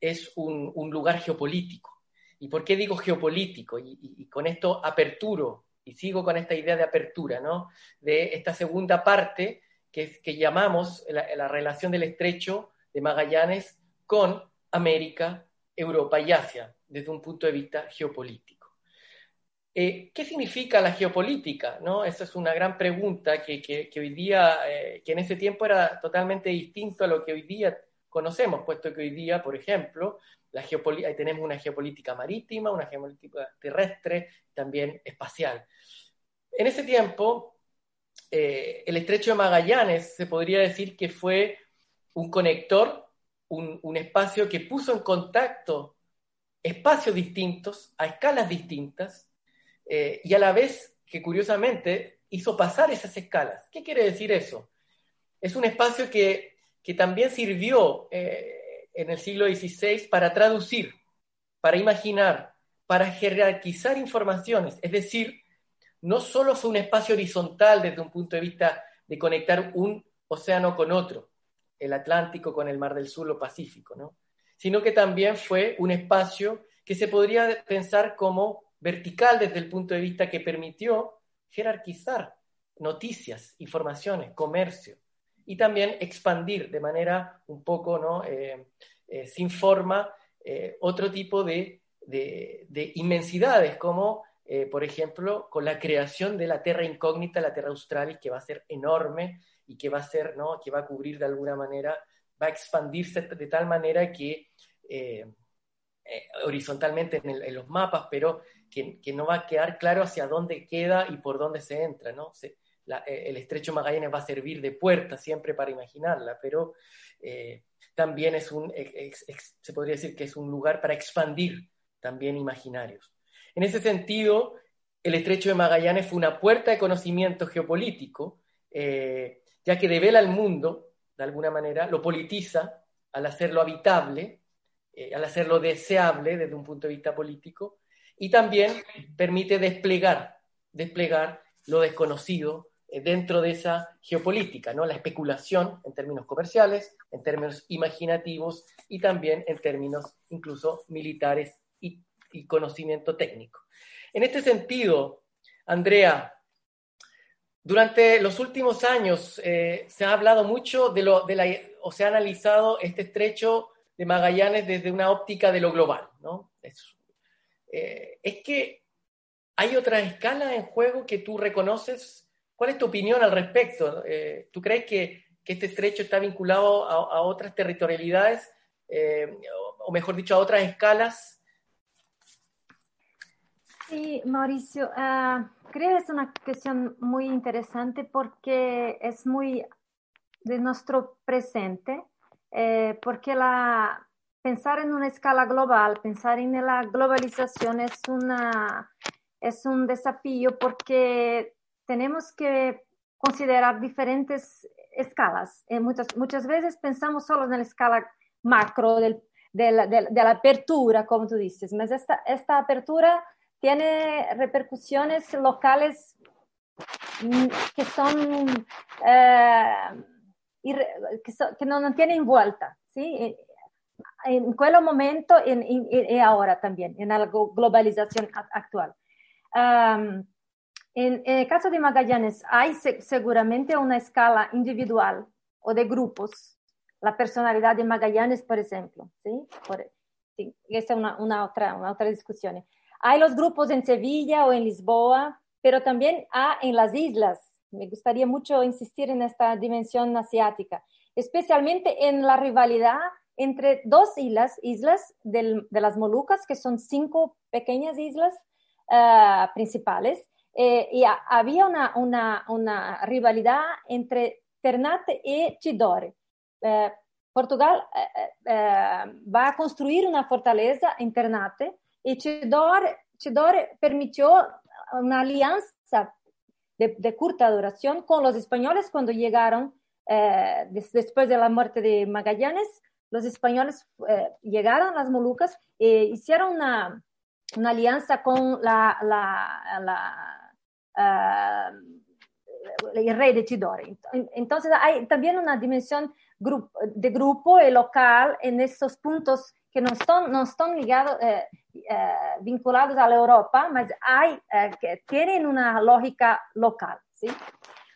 es un, un, lugar geopolítico. ¿Y por qué digo geopolítico? Y, con esto aperturo, y sigo con esta idea de apertura, ¿no? De esta segunda parte que, que llamamos la, la, relación del estrecho de Magallanes con América, Europa y Asia, desde un punto de vista geopolítico. Eh, ¿Qué significa la geopolítica? ¿no? Esa es una gran pregunta que, que, que hoy día, eh, que en ese tiempo era totalmente distinto a lo que hoy día conocemos, puesto que hoy día, por ejemplo, la tenemos una geopolítica marítima, una geopolítica terrestre, también espacial. en ese tiempo, eh, el estrecho de Magallanes se podría decir que fue un conector, un, espacio que puso en contacto espacios distintos, a escalas distintas, eh, y a la vez que curiosamente hizo pasar esas escalas. ¿Qué quiere decir eso? Es un espacio que, también sirvió eh, en el siglo XVI para traducir, para imaginar, para jerarquizar informaciones, es decir, no solo fue un espacio horizontal desde un punto de vista de conectar un océano con otro, el Atlántico con el Mar del Sur o Pacífico, ¿no? sino que también fue un espacio que se podría pensar como vertical desde el punto de vista que permitió jerarquizar noticias, informaciones, comercio, y también expandir de manera un poco ¿no? Eh, eh, sin forma eh, otro tipo de, de inmensidades, como eh, por ejemplo, con la creación de la Terra Incógnita, la Terra Australis, que va a ser enorme y que va a ser, ¿no? que va a cubrir de alguna manera, va a expandirse de tal manera que eh, eh, horizontalmente en, los mapas, pero que, no va a quedar claro hacia dónde queda y por dónde se entra, ¿no? El estrecho Magallanes va a servir de puerta siempre para imaginarla, pero también es un, se podría decir que es un lugar para expandir también imaginarios. En ese sentido, el estrecho de Magallanes fue una puerta de conocimiento geopolítico, eh, ya que devela el mundo, de alguna manera, lo politiza al hacerlo habitable, eh, al hacerlo deseable desde un punto de vista político, y también permite desplegar, desplegar lo desconocido eh, dentro de esa geopolítica, ¿no? la especulación en términos comerciales, en términos imaginativos y también en términos incluso militares y conocimiento técnico. En este sentido, Andrea, durante los últimos años eh, se ha hablado mucho de lo, de la, o se ha analizado este estrecho de Magallanes desde una óptica de lo global, ¿no? Es, eh, es que hay otra escala en juego que tú reconoces. ¿Cuál es tu opinión al respecto? Eh, ¿Tú crees que, que, este estrecho está vinculado a, a otras territorialidades, o mejor dicho, a otras escalas Sí, Mauricio, uh, creo que es una cuestión muy interesante porque es muy de nuestro presente, eh, porque la, pensar en una escala global, pensar en la globalización es, una, es un desafío porque tenemos que considerar diferentes escalas. Eh, muchas, veces pensamos solo en la escala macro de, la, apertura, como tú dices, pero esta, apertura tiene repercusiones locales mm, que son, eh, que, no, tienen vuelta, ¿sí? En aquel momento y ahora también, en la globalización actual. En, el caso de Magallanes, hay seguramente una escala individual o de grupos. La personalidad de Magallanes, por ejemplo, ¿sí? sí esa es una, una, otra, una otra discusión. Hay los grupos en Sevilla o en Lisboa, pero también hay en las islas. Me gustaría mucho insistir en esta dimensión asiática, especialmente en la rivalidad entre dos islas, islas de las Molucas, que son cinco pequeñas islas uh, principales, eh, y había una, una, una, rivalidad entre Ternate y Tidore. Uh, Portugal uh, va a construir una fortaleza en Ternate y Chidor, permitió una alianza de, corta duración con los españoles cuando llegaron eh, después de la muerte de Magallanes. Los españoles eh, llegaron a las Molucas e hicieron una, una alianza con la, uh, el rey de Chidore. Entonces hay también una dimensión de grupo y local en estos puntos que no están, no están ligados, eh, eh, vinculados a la Europa, mas hay, eh, que tienen una lógica local.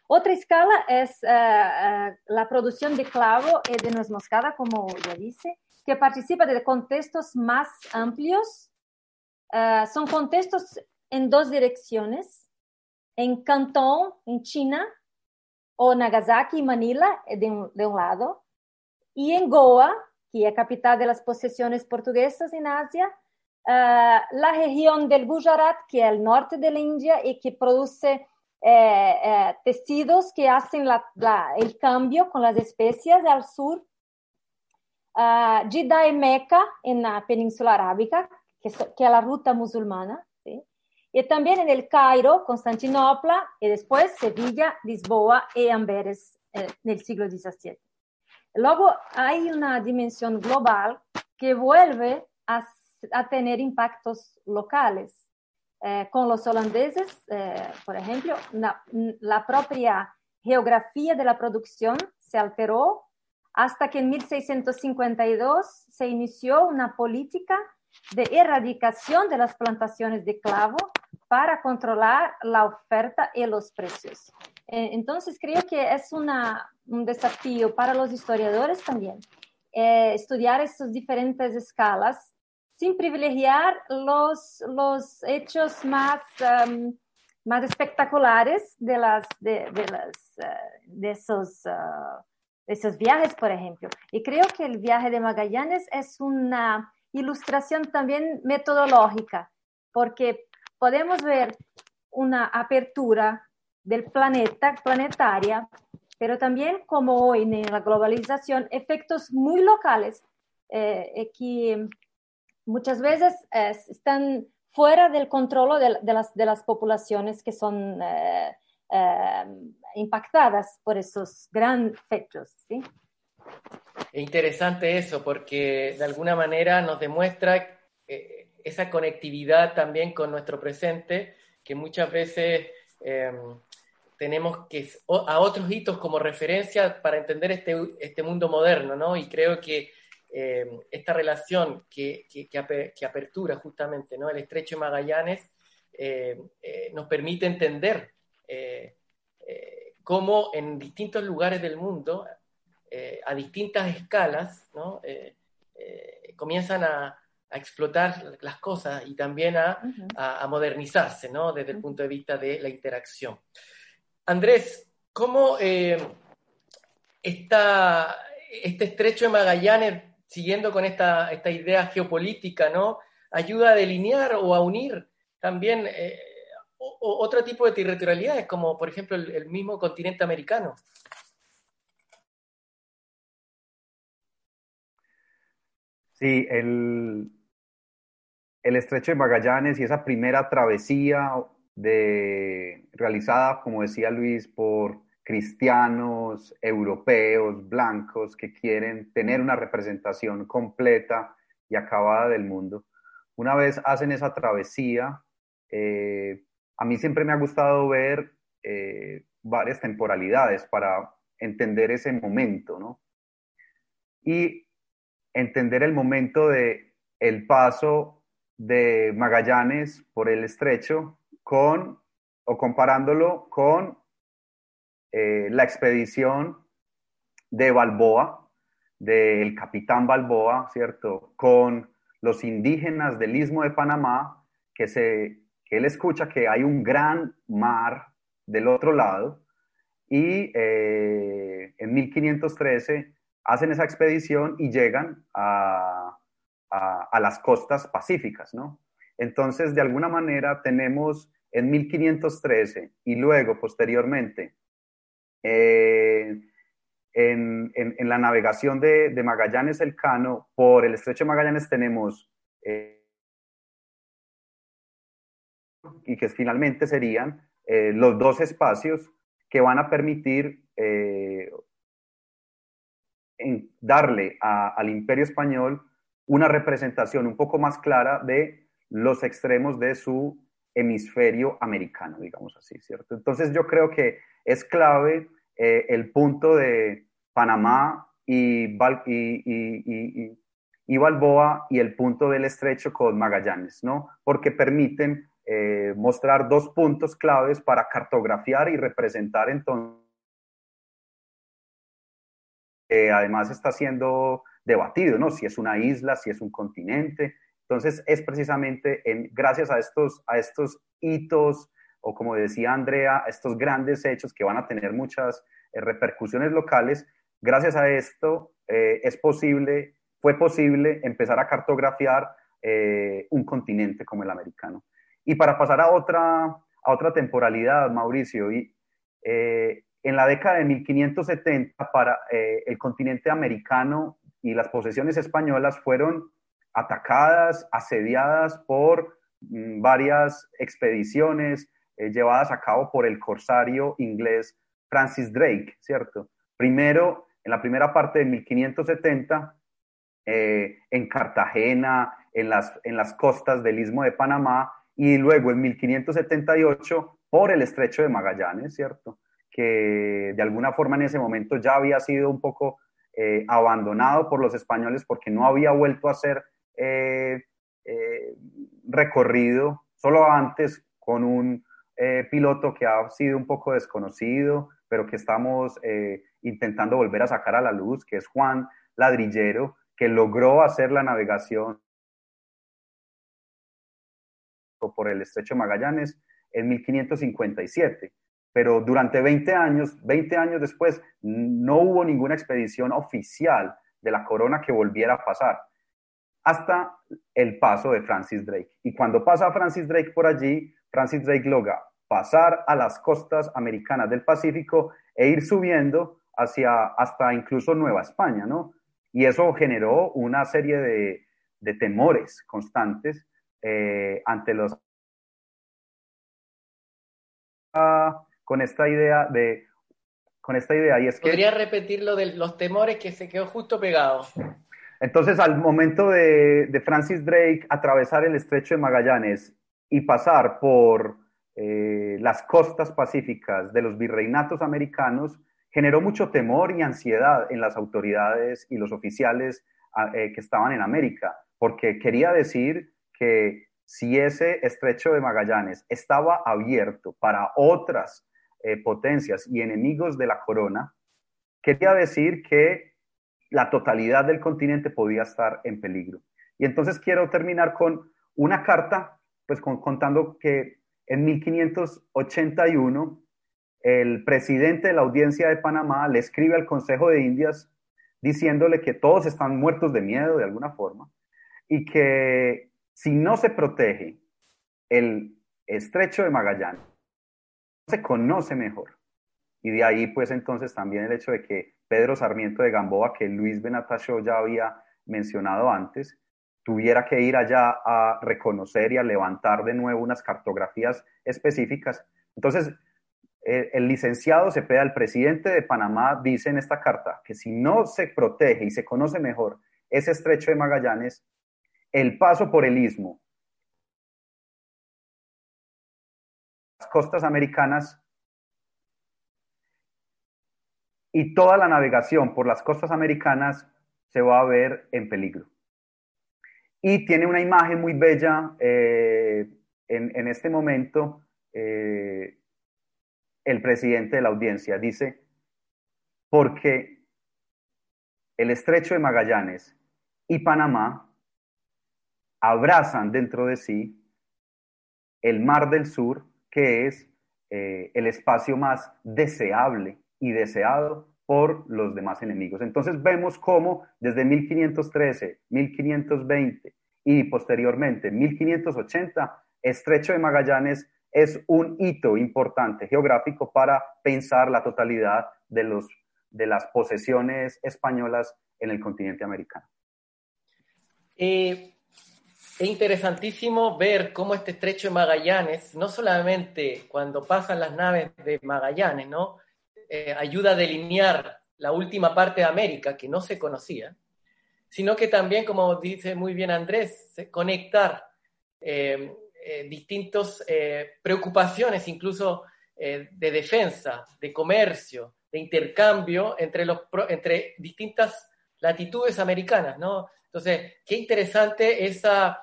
Otra escala es la producción de clavo y de nuez moscada, como ya dice, que participa de contextos más amplios. Son contextos en dos direcciones, en Cantón, en China, o Nagasaki y Manila, de un, de un lado, y en Goa, que es capital de las posesiones portuguesas en Asia, uh, la región del Gujarat, que es el norte de la India y que produce eh, tejidos que hacen el cambio con las especias al sur. Uh, Jeddah y Meca en la península arábica, que, que es la ruta musulmana. Y también en el Cairo, Constantinopla, y después Sevilla, Lisboa y Amberes en el siglo XVII. Luego hay una dimensión global que vuelve a, a tener impactos locales. Eh, con los holandeses, eh, por ejemplo, la, propia geografía de la producción se alteró hasta que en 1652 se inició una política de erradicación de las plantaciones de clavo para controlar la oferta y los precios. Eh, entonces, creo que es una, un desafío para los historiadores también eh, estudiar estas diferentes escalas sin privilegiar los, los hechos más, um, más espectaculares de, las, de, de, las, uh, de, esos, uh, esos viajes, por ejemplo. Y creo que el viaje de Magallanes es una ilustración también metodológica, porque podemos ver una apertura del planeta, planetaria, pero también como hoy en la globalización, efectos muy locales eh, que muchas veces eh, están fuera del control de, de, las, de las poblaciones que son eh, impactadas por esos grandes efectos. ¿sí? Es interesante eso porque de alguna manera nos demuestra esa conectividad también con nuestro presente que muchas veces tenemos que a otros hitos como referencia para entender este, este mundo moderno, ¿no? Y creo que eh, esta relación que, que, apertura justamente ¿no? el estrecho de Magallanes eh, eh, nos permite entender cómo en distintos lugares del mundo, a distintas escalas, ¿no? comienzan a, a, explotar las cosas y también a, a, a modernizarse ¿no? desde el punto de vista de la interacción. Andrés, ¿cómo eh, está este estrecho de Magallanes, siguiendo con esta, esta idea geopolítica, ¿no? ayuda a delinear o a unir también eh, otro tipo de territorialidades, como por ejemplo el, mismo continente americano? Sí, el, estrecho de Magallanes y esa primera travesía realizada, como decía Luis, por cristianos, europeos, blancos, que quieren tener una representación completa y acabada del mundo. Una vez hacen esa travesía, eh, a mí siempre me ha gustado ver eh, varias temporalidades para entender ese momento, ¿no? Y entender el momento de el paso de Magallanes por el estrecho con, o comparándolo con eh, la expedición de Balboa, del capitán Balboa, ¿cierto? Con los indígenas del istmo de Panamá, que, se, que él escucha que hay un gran mar del otro lado, y eh, en 1513 hacen esa expedición y llegan a, a, las costas pacíficas, ¿no? Entonces, de alguna manera tenemos en 1513 y luego, posteriormente, eh, en, en, la navegación de, de Magallanes Elcano, por el estrecho de Magallanes tenemos, eh, y que finalmente serían eh, los dos espacios que van a permitir en darle a, al imperio español una representación un poco más clara de los extremos de su hemisferio americano, digamos así, ¿cierto? Entonces yo creo que es clave eh, el punto de Panamá y, y, y, Balboa y el punto del estrecho con Magallanes, ¿no? Porque permiten eh, mostrar dos puntos claves para cartografiar y representar entonces. Además está siendo debatido, ¿no? Si es una isla, si es un continente, entonces, es precisamente en, gracias a estos, a estos hitos, o como decía Andrea, estos grandes hechos que van a tener muchas eh, repercusiones locales, gracias a esto eh, es posible, fue posible empezar a cartografiar eh, un continente como el americano. Y para pasar a otra, a otra temporalidad, Mauricio, y eh, en la década de 1570 para eh, el continente americano y las posesiones españolas fueron atacadas, asediadas por mm, varias expediciones eh, llevadas a cabo por el corsario inglés Francis Drake, ¿cierto? Primero, en la primera parte de 1570, eh, en Cartagena, en las, en las costas del Istmo de Panamá, y luego en 1578 por el Estrecho de Magallanes, ¿cierto? Que de alguna forma en ese momento ya había sido un poco eh, abandonado por los españoles porque no había vuelto a ser eh, recorrido, solo antes con un piloto que ha sido un poco desconocido, pero que estamos intentando volver a sacar a la luz, que es Juan Ladrillero, que logró hacer la navegación por el estrecho Magallanes en 1557. Pero durante 20 años, 20 años después, no hubo ninguna expedición oficial de la corona que volviera a pasar, hasta el paso de Francis Drake. Y cuando pasa Francis Drake por allí, Francis Drake logra pasar a las costas americanas del Pacífico e ir subiendo hacia hasta incluso Nueva España, ¿no? Y eso generó una serie de, de temores constantes eh, ante los... con esta idea de... Con esta idea, y es que... ¿Podría repetir lo de los temores que se quedó justo pegado? Entonces, al momento de, de Francis Drake atravesar el estrecho de Magallanes y pasar por eh, las costas pacíficas de los virreinatos americanos, generó mucho temor y ansiedad en las autoridades y los oficiales ah, eh, que estaban en América, porque quería decir que si ese estrecho de Magallanes estaba abierto para otras eh, potencias y enemigos de la corona, quería decir que la totalidad del continente podía estar en peligro. Y entonces quiero terminar con una carta, pues contando que en 1581 el presidente de la audiencia de Panamá le escribe al Consejo de Indias diciéndole que todos están muertos de miedo de alguna forma y que si no se protege el estrecho de Magallanes, se conoce mejor. Y de ahí pues entonces también el hecho de que Pedro Sarmiento de Gamboa, que Luis Benatacho ya había mencionado antes, tuviera que ir allá a reconocer y a levantar de nuevo unas cartografías específicas. Entonces, eh, el licenciado Cepeda, el presidente de Panamá, dice en esta carta que si no se protege y se conoce mejor ese estrecho de Magallanes, el paso por el istmo, costas americanas y toda la navegación por las costas americanas se va a ver en peligro. Y tiene una imagen muy bella eh, en, este momento. Eh, el presidente de la audiencia. Dice, porque el estrecho de Magallanes y Panamá abrazan dentro de sí el mar del sur, que es eh, el espacio más deseable y deseado por los demás enemigos. Entonces vemos cómo desde 1513, 1520 y posteriormente 1580, Estrecho de Magallanes es un hito importante geográfico para pensar la totalidad de, los, de las posesiones españolas en el continente americano. Eh, es interesantísimo ver cómo este estrecho de Magallanes, no solamente cuando pasan las naves de Magallanes, ¿no? Eh, ayuda a delinear la última parte de América que no se conocía, sino que también, como dice muy bien Andrés, conectar eh, eh, distintas eh, preocupaciones, incluso eh, de defensa, de comercio, de intercambio entre, los, entre distintas latitudes americanas, ¿no? Entonces, qué interesante esa,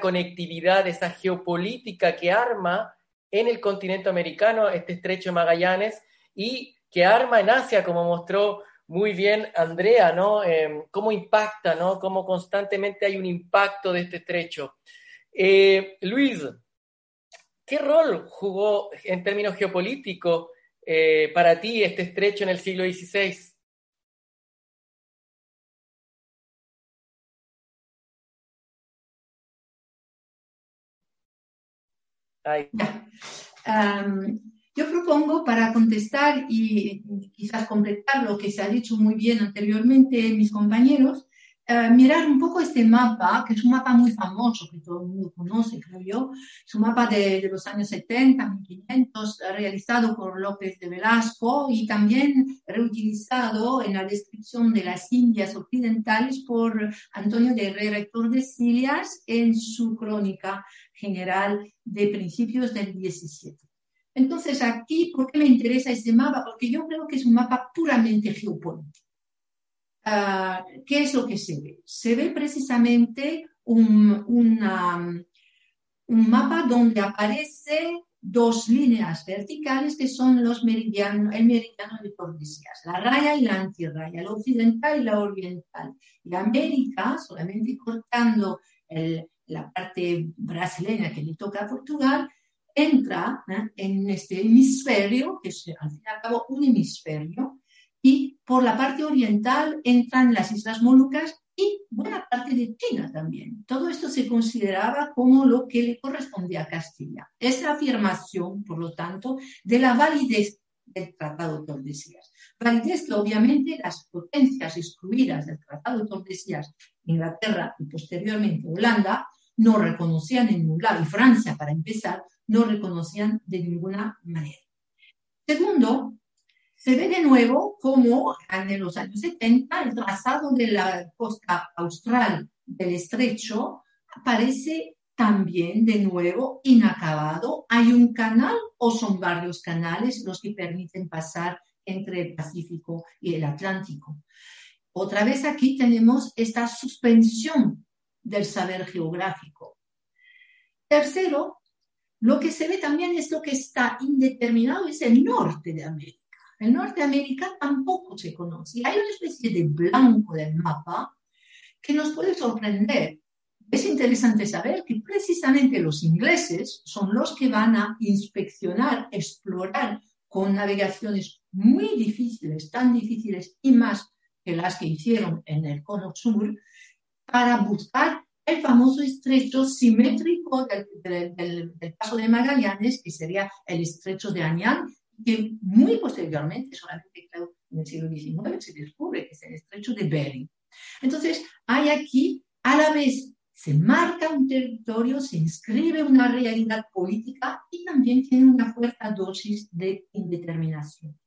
conectividad, esa geopolítica que arma en el continente americano este estrecho de Magallanes y que arma en Asia, como mostró muy bien Andrea, ¿no? cómo impacta, ¿no? Cómo constantemente hay un impacto de este estrecho. Eh, Luis, ¿qué rol jugó en términos geopolíticos eh, para ti este estrecho en el siglo XVI? Yo propongo para contestar y quizás completar lo que se ha dicho muy bien anteriormente mis compañeros, eh, mirar un poco este mapa, que es un mapa muy famoso, que todo el mundo conoce, creo yo. Es un mapa de, los años 70, 1500, realizado por López de Velasco y también reutilizado en la descripción de las Indias occidentales por Antonio de Herrera y Tordesillas en su crónica general de principios del 17. Entonces, aquí, ¿por qué me interesa este mapa? Porque yo creo que es un mapa puramente geopolítico. Ah, ¿qué es lo que se ve? Se ve precisamente un, un mapa donde aparece dos líneas verticales que son los meridianos, el meridiano de Tordesillas, la raya y la antirraya, la occidental y la oriental. Y América, solamente cortando la parte brasileña que le toca a Portugal, entra ¿eh? en este hemisferio, que es al fin y al cabo un hemisferio, y por la parte oriental entran las Islas Molucas y buena parte de China también. Todo esto se consideraba como lo que le correspondía a Castilla. Es la afirmación, por lo tanto, de la validez del Tratado de Tordesillas. Validez que obviamente las potencias excluidas del Tratado de Tordesillas, Inglaterra y posteriormente Holanda, no reconocían en ningún lado, y Francia, para empezar, no reconocían de ninguna manera. Segundo, se ve de nuevo como en los años 70 el trazado de la costa austral del estrecho aparece también de nuevo inacabado. ¿Hay un canal o son varios canales los que permiten pasar entre el Pacífico y el Atlántico? Otra vez aquí tenemos esta suspensión del saber geográfico. Tercero, lo que se ve también es lo que está indeterminado, es el norte de América. El Norteamérica tampoco se conoce. Hay una especie de blanco del mapa que nos puede sorprender. Es interesante saber que precisamente los ingleses son los que van a inspeccionar, explorar con navegaciones muy difíciles, tan difíciles y más que las que hicieron en el cono sur, para buscar el famoso estrecho simétrico del, paso de Magallanes, que sería el estrecho de Anián, que muy posteriormente, solamente creo en el siglo XIX, se descubre que es el estrecho de Bering. Entonces, hay aquí, a la vez, se marca un territorio, se inscribe una realidad política y también tiene una fuerte dosis de indeterminación.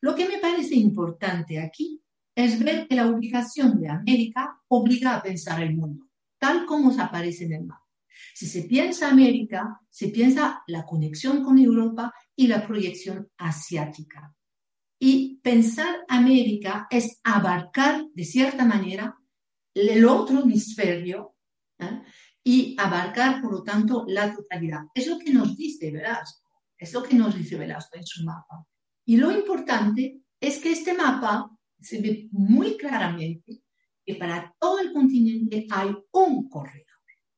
Lo que me parece importante aquí es ver que la ubicación de América obliga a pensar el mundo, tal como se aparece en el mapa. Si se piensa América, se piensa la conexión con Europa y la proyección asiática. Y pensar América es abarcar, de cierta manera, el otro hemisferio ¿eh? y abarcar, por lo tanto, la totalidad. Es lo que nos dice Velasco, es lo que nos dice Velasco en su mapa. Y lo importante es que este mapa se ve muy claramente que para todo el continente hay un corredor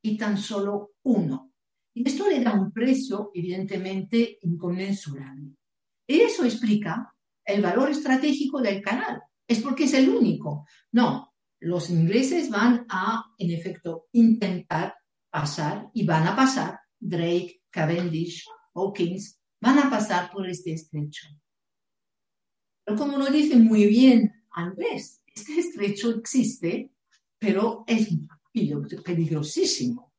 y tan solo uno. Y esto le da un precio, evidentemente, inconmensurable. Y eso explica el valor estratégico del canal. Es porque es el único. No, los ingleses van a, en efecto, intentar pasar y van a pasar. Drake, Cavendish, Hawkins, van a pasar por este estrecho. Pero como lo dice muy bien Andrés, este estrecho existe, pero es peligrosísimo.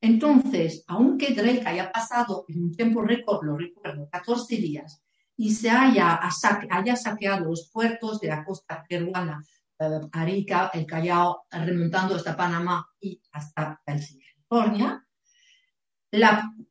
Entonces, aunque Drake haya pasado en un tiempo récord, lo recuerdo, 14 días, y se haya, haya saqueado los puertos de la costa peruana, eh, Arica, el Callao, remontando hasta Panamá y hasta California,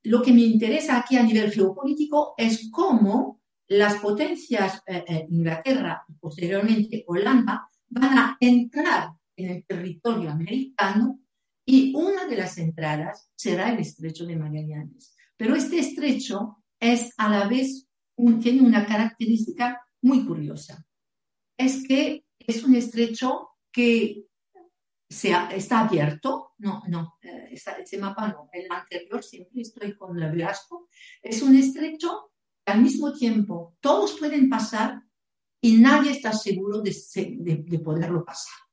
lo que me interesa aquí a nivel geopolítico es cómo las potencias eh, eh, Inglaterra y posteriormente Holanda van a entrar en el territorio americano y una de las entradas será el estrecho de Magallanes. Pero este estrecho es a la vez, tiene una característica muy curiosa. Es que es un estrecho que se, está abierto, no, no, eh, ese mapa no, el anterior, siempre estoy con el Velasco, es un estrecho que al mismo tiempo todos pueden pasar y nadie está seguro de, de poderlo pasar.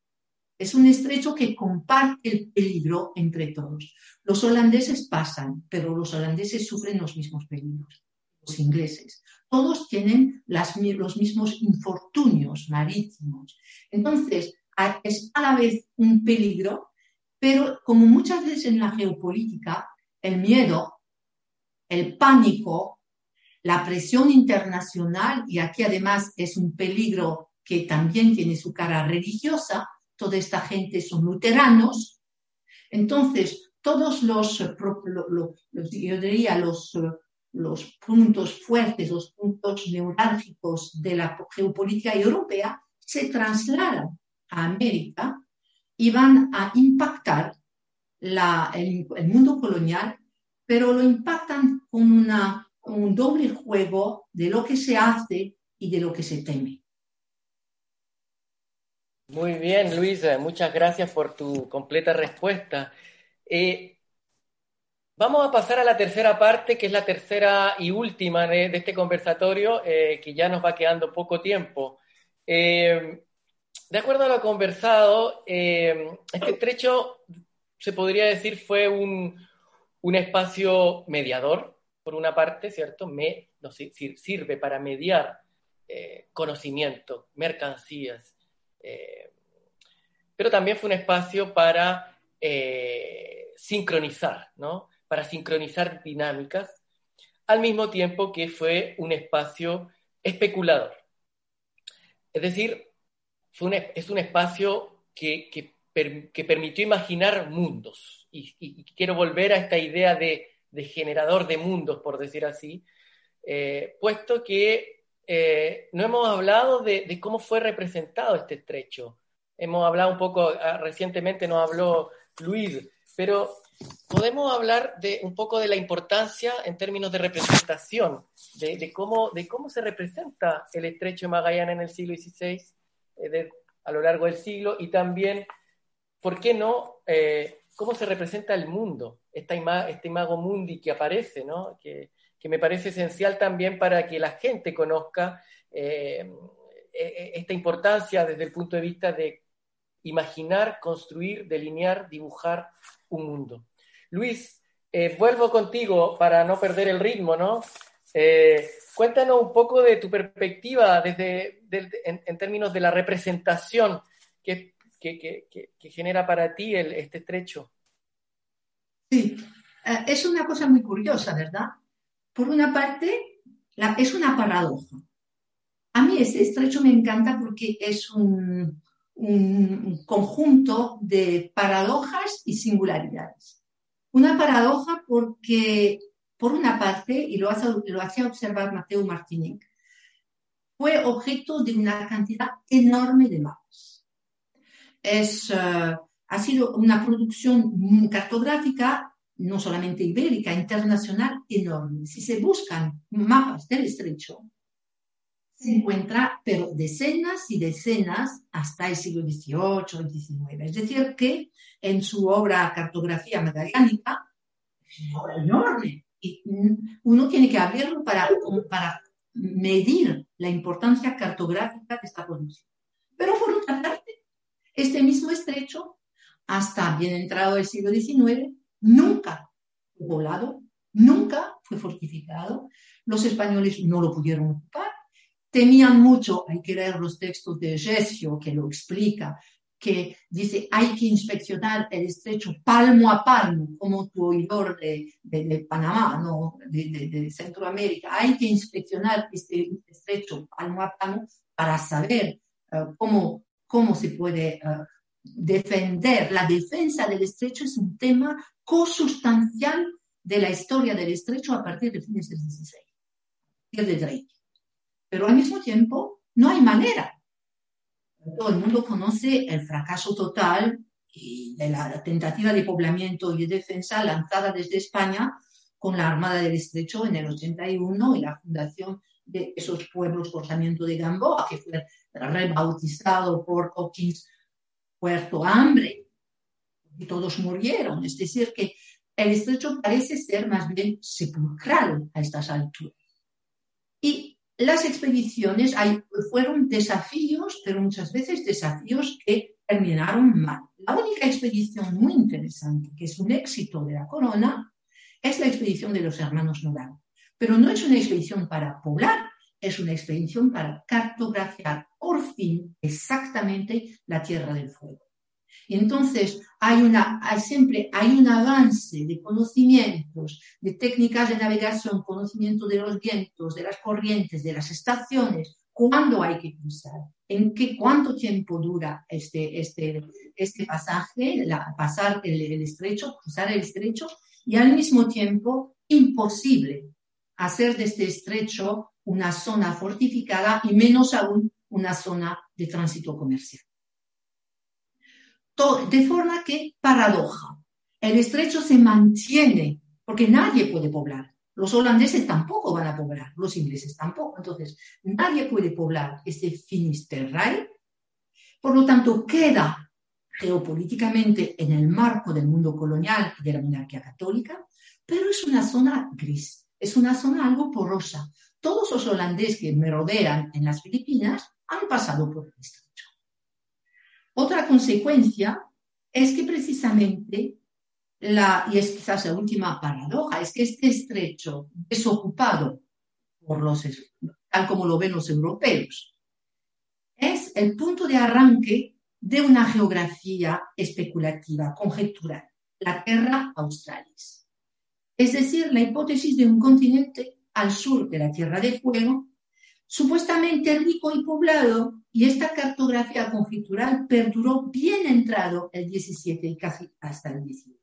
Es un estrecho que comparte el peligro entre todos. Los holandeses pasan, pero los holandeses sufren los mismos peligros. los ingleses. Todos tienen los mismos infortunios marítimos. Entonces, es a la vez un peligro, pero como muchas veces en la geopolítica, el miedo, el pánico, la presión internacional, y aquí además es un peligro que también tiene su cara religiosa, toda esta gente son luteranos, entonces todos los, yo diría, los, los puntos fuertes, los puntos neurálgicos de la geopolítica europea se trasladan a América y van a impactar el, mundo colonial, pero lo impactan con, una, un doble juego de lo que se hace y de lo que se teme. Muy bien, Luisa, muchas gracias por tu completa respuesta. Eh, vamos a pasar a la tercera parte, que es la tercera y última de, este conversatorio, eh, que ya nos va quedando poco tiempo. Eh, de acuerdo a lo conversado, este estrecho se podría decir fue un, espacio mediador, por una parte, ¿cierto? Me, sirve para mediar conocimiento, mercancías, eh, pero también fue un espacio para sincronizar, ¿no? Para sincronizar dinámicas, al mismo tiempo que fue un espacio especulador. Es decir, es un espacio que, permitió imaginar mundos. Y, quiero volver a esta idea de, generador de mundos, por decir así, eh, puesto que eh, no hemos hablado de, cómo fue representado este estrecho. Hemos hablado un poco, ah, recientemente nos habló Luis, pero podemos hablar de un poco de la importancia en términos de representación, de, cómo, de cómo se representa el estrecho de Magallanes en el siglo XVI eh, a lo largo del siglo y también, ¿por qué no? Eh, ¿Cómo se representa el mundo? Esta este imago mundi que aparece, ¿no? Que, me parece esencial también para que la gente conozca eh, esta importancia desde el punto de vista de imaginar, construir, delinear, dibujar un mundo. Luis, vuelvo contigo para no perder el ritmo, ¿no? Cuéntanos un poco de tu perspectiva desde, en, términos de la representación que, genera para ti este estrecho. Sí, eh, es una cosa muy curiosa, ¿verdad? Por una parte, es una paradoja. A mí este estrecho me encanta porque es un, un conjunto de paradojas y singularidades. Una paradoja porque por una parte, y lo, hacía observar Mateo Martínez, fue objeto de una cantidad enorme de mapas. Es, eh, ha sido una producción cartográfica, no solamente ibérica, internacional, enorme. Si se buscan mapas del estrecho, se encuentra, pero decenas y decenas hasta el siglo XVIII XIX. Es decir, que en su obra Cartografía Magallánica, es una obra enorme, uno tiene que abrirlo para, para medir la importancia cartográfica de esta producción. Pero por otra parte, este mismo estrecho, hasta bien entrado el siglo XIX, nunca fue nunca fue fortificado. Los españoles no lo pudieron ocupar. Temían mucho, hay que leer los textos de Gesio que lo explica, que dice hay que inspeccionar el estrecho palmo a palmo, como tu oidor de, de, Panamá, ¿no? de, Centroamérica. Hay que inspeccionar este estrecho palmo a palmo para saber eh, cómo, cómo se puede uh, defender. La defensa del estrecho es un tema consustancial de la historia del estrecho a partir de fines del XVI, de Drake. Pero al mismo tiempo no hay manera todo el mundo conoce el fracaso total de la tentativa de poblamiento y de defensa lanzada desde España con la Armada del Estrecho en el 81 y la fundación de esos pueblos Forzamiento de Gamboa, que fue rebautizado por Hawkins Puerto Hambre, y todos murieron. Es decir, que el estrecho parece ser más bien sepulcral a estas alturas. Y las expediciones fueron desafíos, pero muchas veces desafíos que terminaron mal. La única expedición muy interesante, que es un éxito de la corona, es la expedición de los hermanos Nolan. Pero no es una expedición para poblar, es una expedición para cartografiar por fin exactamente la Tierra del Fuego. Entonces hay, una, hay siempre hay un avance de conocimientos, de técnicas de navegación, conocimiento de los vientos, de las corrientes, de las estaciones, cuándo hay que cruzar, en qué, cuánto tiempo dura este, este, este pasaje, pasar el, el estrecho, cruzar el estrecho, y al mismo tiempo imposible hacer de este estrecho una zona fortificada y menos aún una zona de tránsito comercial. De forma que, paradoja, el estrecho se mantiene porque nadie puede poblar. Los holandeses tampoco van a poblar, los ingleses tampoco. Entonces, nadie puede poblar este Finisterrae. Por lo tanto, queda geopolíticamente en el marco del mundo colonial y de la monarquía católica, pero es una zona gris, es una zona algo porosa. Todos los holandeses que me rodean en las Filipinas han pasado por estrecho. Otra consecuencia es que precisamente, la, y es quizás la última paradoja, es que este estrecho desocupado por los, tal como lo ven los europeos, es el punto de arranque de una geografía especulativa, conjetural, la Terra Australis. Es decir, la hipótesis de un continente al sur de la Tierra de Fuego supuestamente rico y poblado, y esta cartografía conjetural perduró bien entrado el 17 y casi hasta el 18.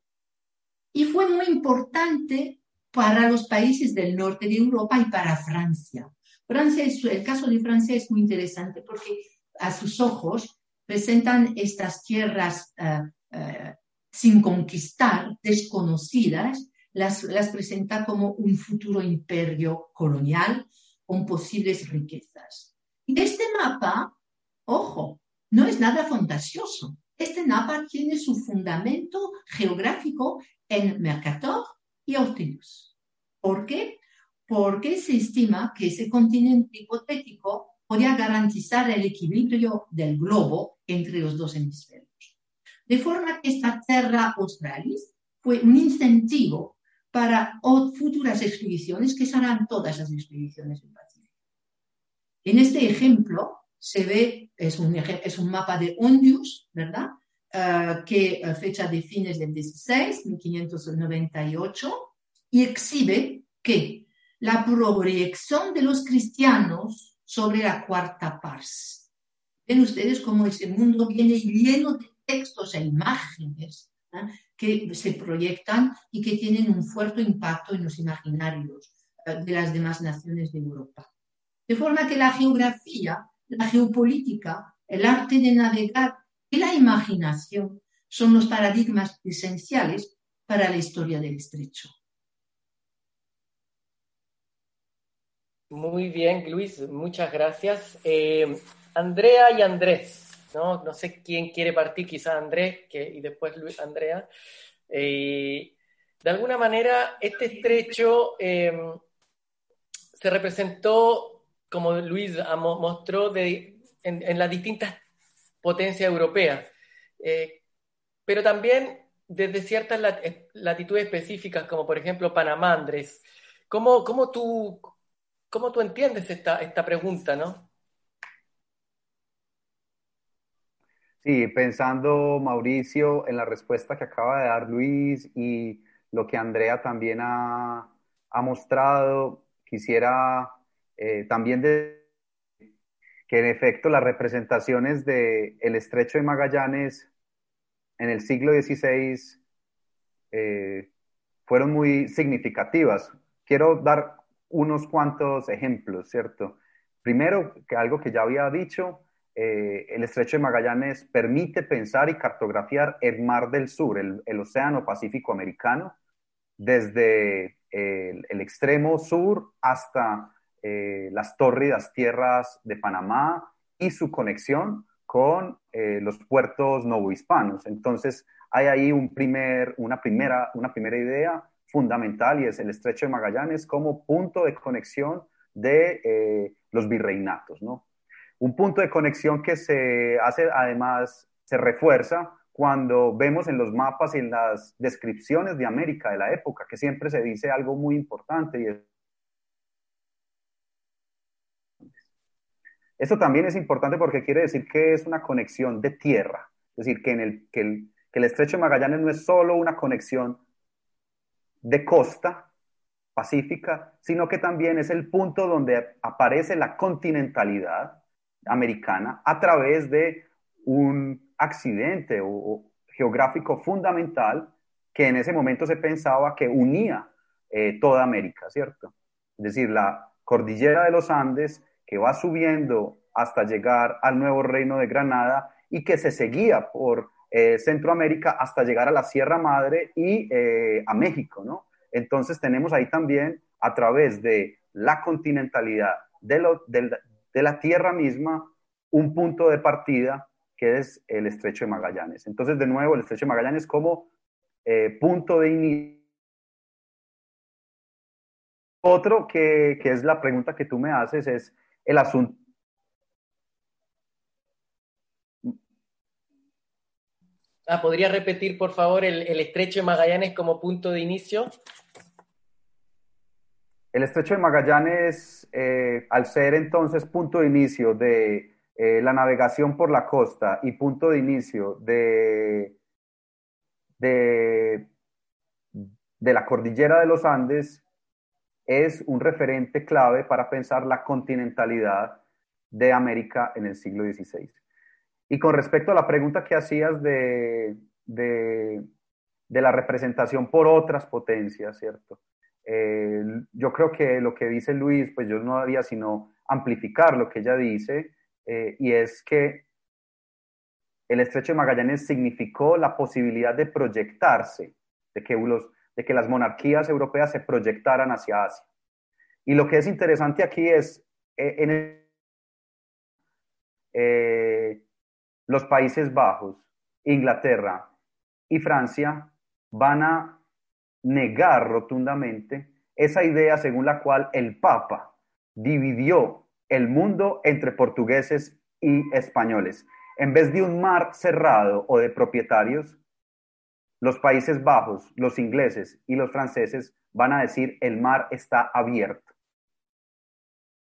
Y fue muy importante para los países del norte de Europa y para Francia. Francia el caso de Francia es muy interesante porque a sus ojos presentan estas tierras uh, uh, sin conquistar, desconocidas, las, las presenta como un futuro imperio colonial con posibles riquezas. Y este mapa, ojo, no es nada fantasioso. Este mapa tiene su fundamento geográfico en Mercator y Ortelius. ¿Por qué? Porque se estima que ese continente hipotético podía garantizar el equilibrio del globo entre los dos hemisferios. De forma que esta Terra Australis fue un incentivo para futuras expediciones que serán todas las expediciones del Pacífico. En este ejemplo se ve, es un, es un mapa de Ondius, ¿verdad? Uh, que uh, fecha de fines del 16, 1598, y exhibe que la proyección de los cristianos sobre la cuarta pars. Ven ustedes cómo ese mundo viene lleno de textos e imágenes ¿eh? que se proyectan y que tienen un fuerte impacto en los imaginarios eh, de las demás naciones de Europa. De forma que la geografía, la geopolítica, el arte de navegar y la imaginación son los paradigmas esenciales para la historia del estrecho. Muy bien, Luis, muchas gracias. Eh, Andrea y Andrés. ¿no? sé quién quiere partir, quizás Andrés y después Luis, Andrea. Eh, de alguna manera, este estrecho em, se representó, como Luis mostró, de, en, las distintas potencias europeas, eh, pero también desde ciertas latitudes específicas, como por ejemplo Panamá, Andrés. ¿Cómo, cómo, tú, cómo tú entiendes esta, esta pregunta, no? Sí, pensando, Mauricio, en la respuesta que acaba de dar Luis y lo que Andrea también ha, mostrado, quisiera eh, también de, que en efecto las representaciones del el estrecho de Magallanes en el siglo XVI eh, fueron muy significativas. Quiero dar unos cuantos ejemplos, ¿cierto? Primero, que algo que ya había dicho, eh, el estrecho de Magallanes permite pensar y cartografiar el Mar del Sur, el, Océano Pacífico Americano, desde el, extremo sur hasta eh, las tórridas tierras de Panamá y su conexión con eh, los puertos novohispanos. Entonces, hay ahí un primer, una, primera, una primera idea fundamental y es el estrecho de Magallanes como punto de conexión de los virreinatos, ¿no? Un punto de conexión que se hace, además, se refuerza cuando vemos en los mapas y en las descripciones de América de la época, que siempre se dice algo muy importante y es Esto también es importante porque quiere decir que es una conexión de tierra, es decir, que, el, estrecho Magallanes no es solo una conexión de costa pacífica, sino que también es el punto donde aparece la continentalidad americana a través de un accidente o, geográfico fundamental que en ese momento se pensaba que unía eh, toda América, ¿cierto? Es decir, la cordillera de los Andes que va subiendo hasta llegar al nuevo reino de Granada y que se seguía por eh, Centroamérica hasta llegar a la Sierra Madre y eh, a México, ¿no? Entonces tenemos ahí también, a través de la continentalidad de, la Tierra misma, un punto de partida que es el estrecho de Magallanes. Entonces, de nuevo, el estrecho de Magallanes como eh, punto de inicio. Otro que, es la pregunta que tú me haces es el asunto. Ah, ¿Podría repetir, por favor, el, el estrecho de Magallanes como punto de inicio? El estrecho de Magallanes, eh, al ser entonces punto de inicio de eh, la navegación por la costa y punto de inicio de, de, la cordillera de los Andes, es un referente clave para pensar la continentalidad de América en el siglo XVI. Y con respecto a la pregunta que hacías de, de, la representación por otras potencias, ¿cierto? Eh, yo creo que lo que dice Luis, pues yo no haría sino amplificar lo que ella dice eh, y es que el estrecho de Magallanes significó la posibilidad de proyectarse, de que, los, de que las monarquías europeas se proyectaran hacia Asia. Y lo que es interesante aquí es, eh, en eh, los Países Bajos, Inglaterra y Francia van a negar rotundamente esa idea según la cual el Papa dividió el mundo entre portugueses y españoles. En vez de un mar cerrado o de propietarios, los Países Bajos, los ingleses y los franceses van a decir el mar está abierto.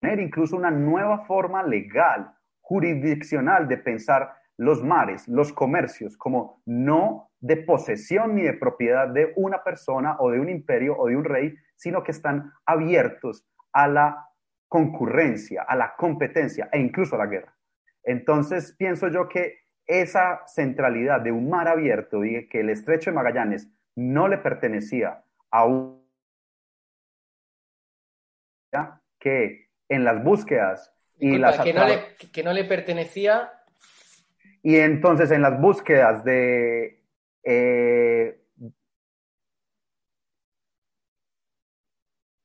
Tener incluso una nueva forma legal, jurisdiccional de pensar los mares, los comercios, como no de posesión ni de propiedad de una persona o de un imperio o de un rey, sino que están abiertos a la concurrencia, a la competencia e incluso a la guerra. Entonces, pienso yo que esa centralidad de un mar abierto y que el estrecho de Magallanes no le pertenecía a un que en las búsquedas y las que no, le, que no le pertenecía y entonces en las búsquedas de eh,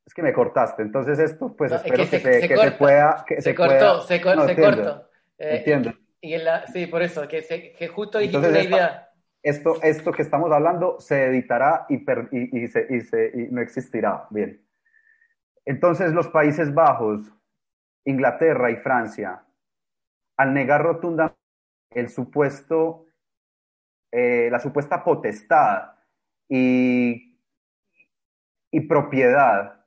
Es que me cortaste, entonces esto, pues espero que, se, que, se, pueda. Que se, cortó, se, cortó. Eh, entiendo. Y en la, sí, por eso, que, que justo dijiste entonces, una idea. Esto, esto que estamos hablando se editará y, y, y, se, y, se, y no existirá. Bien. Entonces, los Países Bajos, Inglaterra y Francia, al negar rotundamente el supuesto, eh, la supuesta potestad y, y propiedad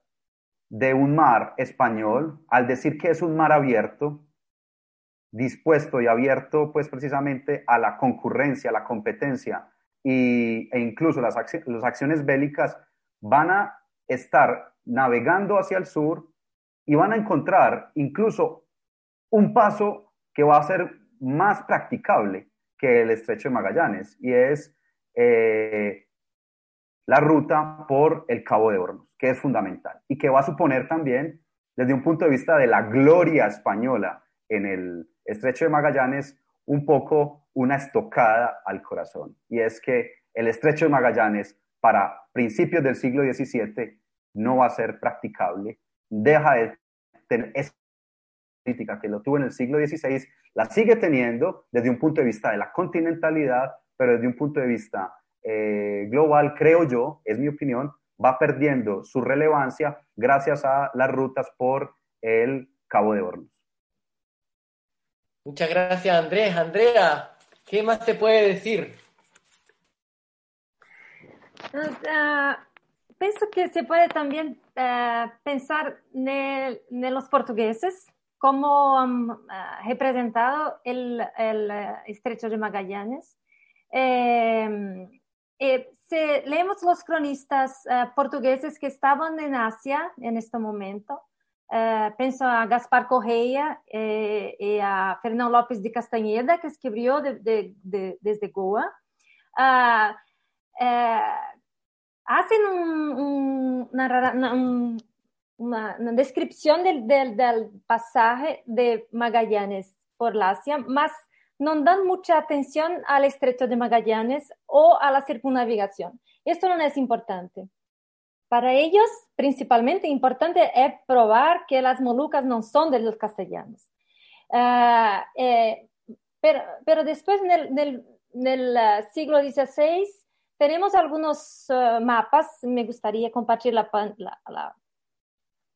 de un mar español, al decir que es un mar abierto, dispuesto y abierto pues precisamente a la concurrencia, a la competencia. Y, e incluso las, las acciones bélicas, van a estar navegando hacia el sur y van a encontrar incluso un paso que va a ser más practicable que el estrecho de Magallanes y es eh, la ruta por el Cabo de Hornos, que es fundamental y que va a suponer también, desde un punto de vista de la gloria española en el estrecho de Magallanes, un poco una estocada al corazón. Y es que el estrecho de Magallanes para principios del siglo XVII no va a ser practicable, deja de tener esa política que lo tuvo en el siglo XVI, la sigue teniendo desde un punto de vista de la continentalidad, pero desde un punto de vista eh, global, creo yo, es mi opinión, va perdiendo su relevancia gracias a las rutas por el Cabo de Hornos. Muchas gracias, Andrés. Andrea, ¿qué más te puede decir? Uh, pienso que se puede también uh, pensar en los portugueses cómo han ah, representado el, estrecho de Magallanes. Eh, si leemos los cronistas portugueses que estaban en Asia en este momento, pienso a Gaspar Correia y a Fernão Lopes de Castañeda, que escribió de, de, de, desde Goa. Uh, hacen un, un, una, un, una, una, descripción del, del, del, pasaje de Magallanes por la Asia, más no dan mucha atención al estrecho de Magallanes o a la circunnavigación. Esto no es importante. Para ellos, principalmente importante es probar que las Molucas no son de los castellanos. Uh, eh, pero, después, en el, uh, siglo XVI, tenemos algunos uh, mapas, me gustaría compartir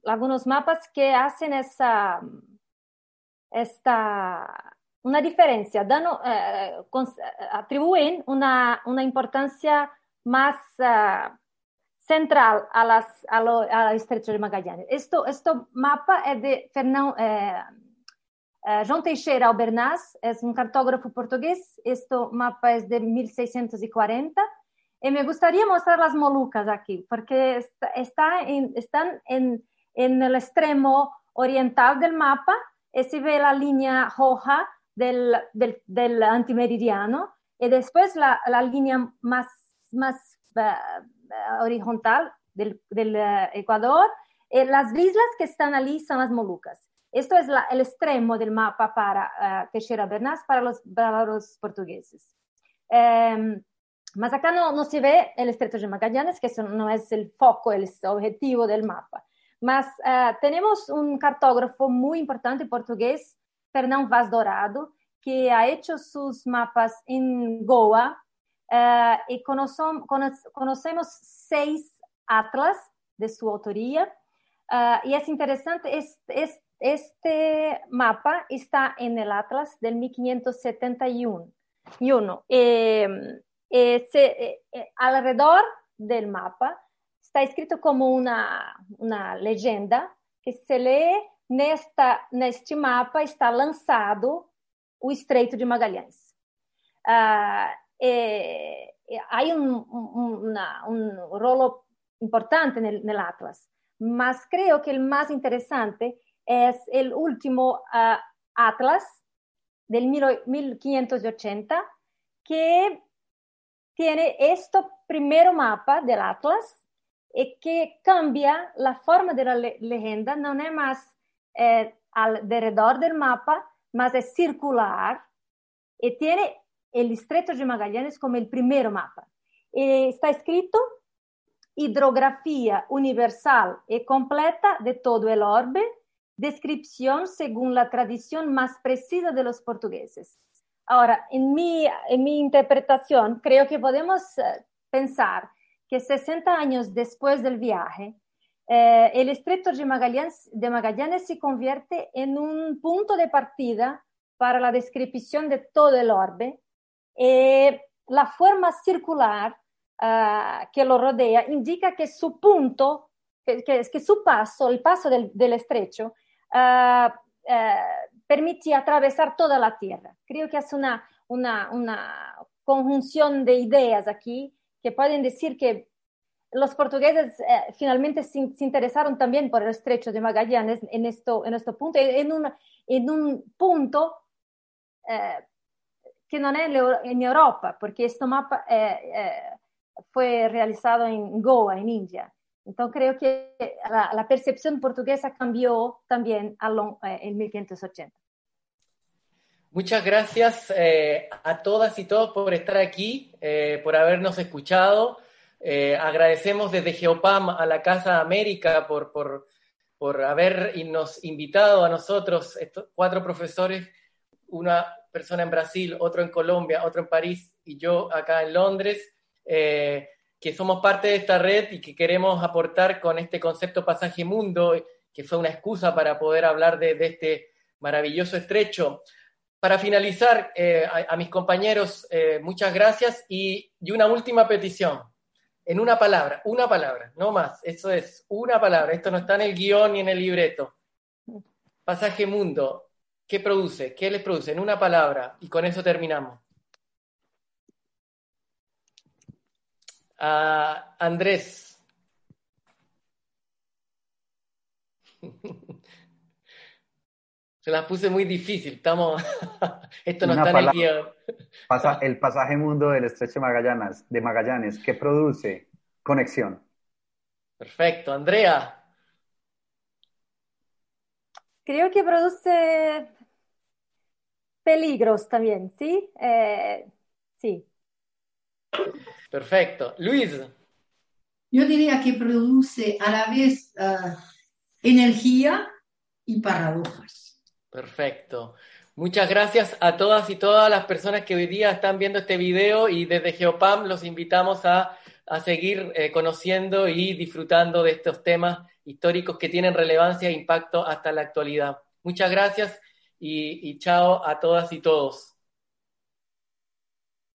algunos mapas que hacen esta, una diferencia, dan, uh, con, atribuyen una, una, importancia más uh, central a las, a lo, al estrecho de Magallanes. Esto, esto mapa es de Fernão, eh, eh, João Teixeira Albernaz, es un cartógrafo portugués. Este mapa es de 1640 y me gustaría mostrar las Molucas aquí, porque está, está en, están en, en, el extremo oriental del mapa y se ve la línea roja del, del, del antimeridiano y después la, la línea más, más uh, horizontal del, del uh, Ecuador. Y las islas que están allí son las Molucas. Esto es el extremo del mapa para Teixeira Bernás, para los, para los portugueses. Um, Mas acá no, se ve el estrecho de Magallanes, que eso no es el foco, el objetivo del mapa. Mas tenemos un cartógrafo muy importante portugués, Fernão Vaz Dorado, que ha hecho sus mapas en Goa uh, y conocemos, conocemos seis atlas de su autoría. Uh, y es interesante, es, es, este mapa está en el atlas del 1571. Y uno, eh, eh, se, eh, eh, alrededor del mapa está escrito como una, una leyenda que se lee nesta, neste mapa está lançado o Estreito de Magalhães. Uh, eh, hay un, un, una, un, rolo importante en el, en el, Atlas, mas creo que el más interesante es el último uh, Atlas del 1580 que tiene este primer mapa del Atlas y que cambia la forma de la le leyenda, no es más eh, alrededor del mapa, más es circular y tiene el Estrecho de Magallanes como el primer mapa. Y está escrito hidrografía universal y completa de todo el orbe, descripción según la tradición más precisa de los portugueses. Ahora, en mi, en mi interpretación, creo que podemos eh, pensar que 60 años después del viaje, eh, el estrecho de Magallanes, de Magallanes se convierte en un punto de partida para la descripción de todo el orbe. Eh, la forma circular uh, que lo rodea indica que su punto, que, que, que su paso, el paso del, del estrecho, uh, uh, permitía atravesar toda la Tierra. Creo que es una, una, una conjunción de ideas aquí que pueden decir que los portugueses eh, finalmente se, se, interesaron también por el estrecho de Magallanes en, esto, en este punto, en un, en un punto eh, que no es en Europa, porque este mapa eh, eh fue realizado en Goa, en India. Entonces creo que la, la percepción portuguesa cambió también lo, eh, en 1580. Muchas gracias eh, a todas y todos por estar aquí, eh, por habernos escuchado. Eh, agradecemos desde Geopam a la Casa América por, por, por habernos invitado a nosotros, estos cuatro profesores, una persona en Brasil, otro en Colombia, otro en París y yo acá en Londres. Eh, que somos parte de esta red y que queremos aportar con este concepto Pasaje Mundo, que fue una excusa para poder hablar de, este maravilloso estrecho. Para finalizar, eh, a, a, mis compañeros, eh, muchas gracias y, y, una última petición. En una palabra, una palabra, no más. Eso es, una palabra. Esto no está en el guion ni en el libreto. Pasaje Mundo, ¿qué produce? ¿Qué les produce? En una palabra, y con eso terminamos. Ah, Andrés. Se las puse muy difícil, estamos... Esto no está en el guion. Pasa, el pasaje mundo del estrecho de Magallanes, de Magallanes, ¿qué produce? Conexión. Perfecto. Andrea. Creo que produce peligros también, ¿sí? Eh, sí. Perfecto. Luis. Yo diría que produce a la vez uh, energía y paradojas. Perfecto. Muchas gracias a todas y todas las personas que hoy día están viendo este video y desde Geopam los invitamos a, a seguir eh, conociendo y disfrutando de estos temas históricos que tienen relevancia e impacto hasta la actualidad. Muchas gracias y, y chao a todas y todos.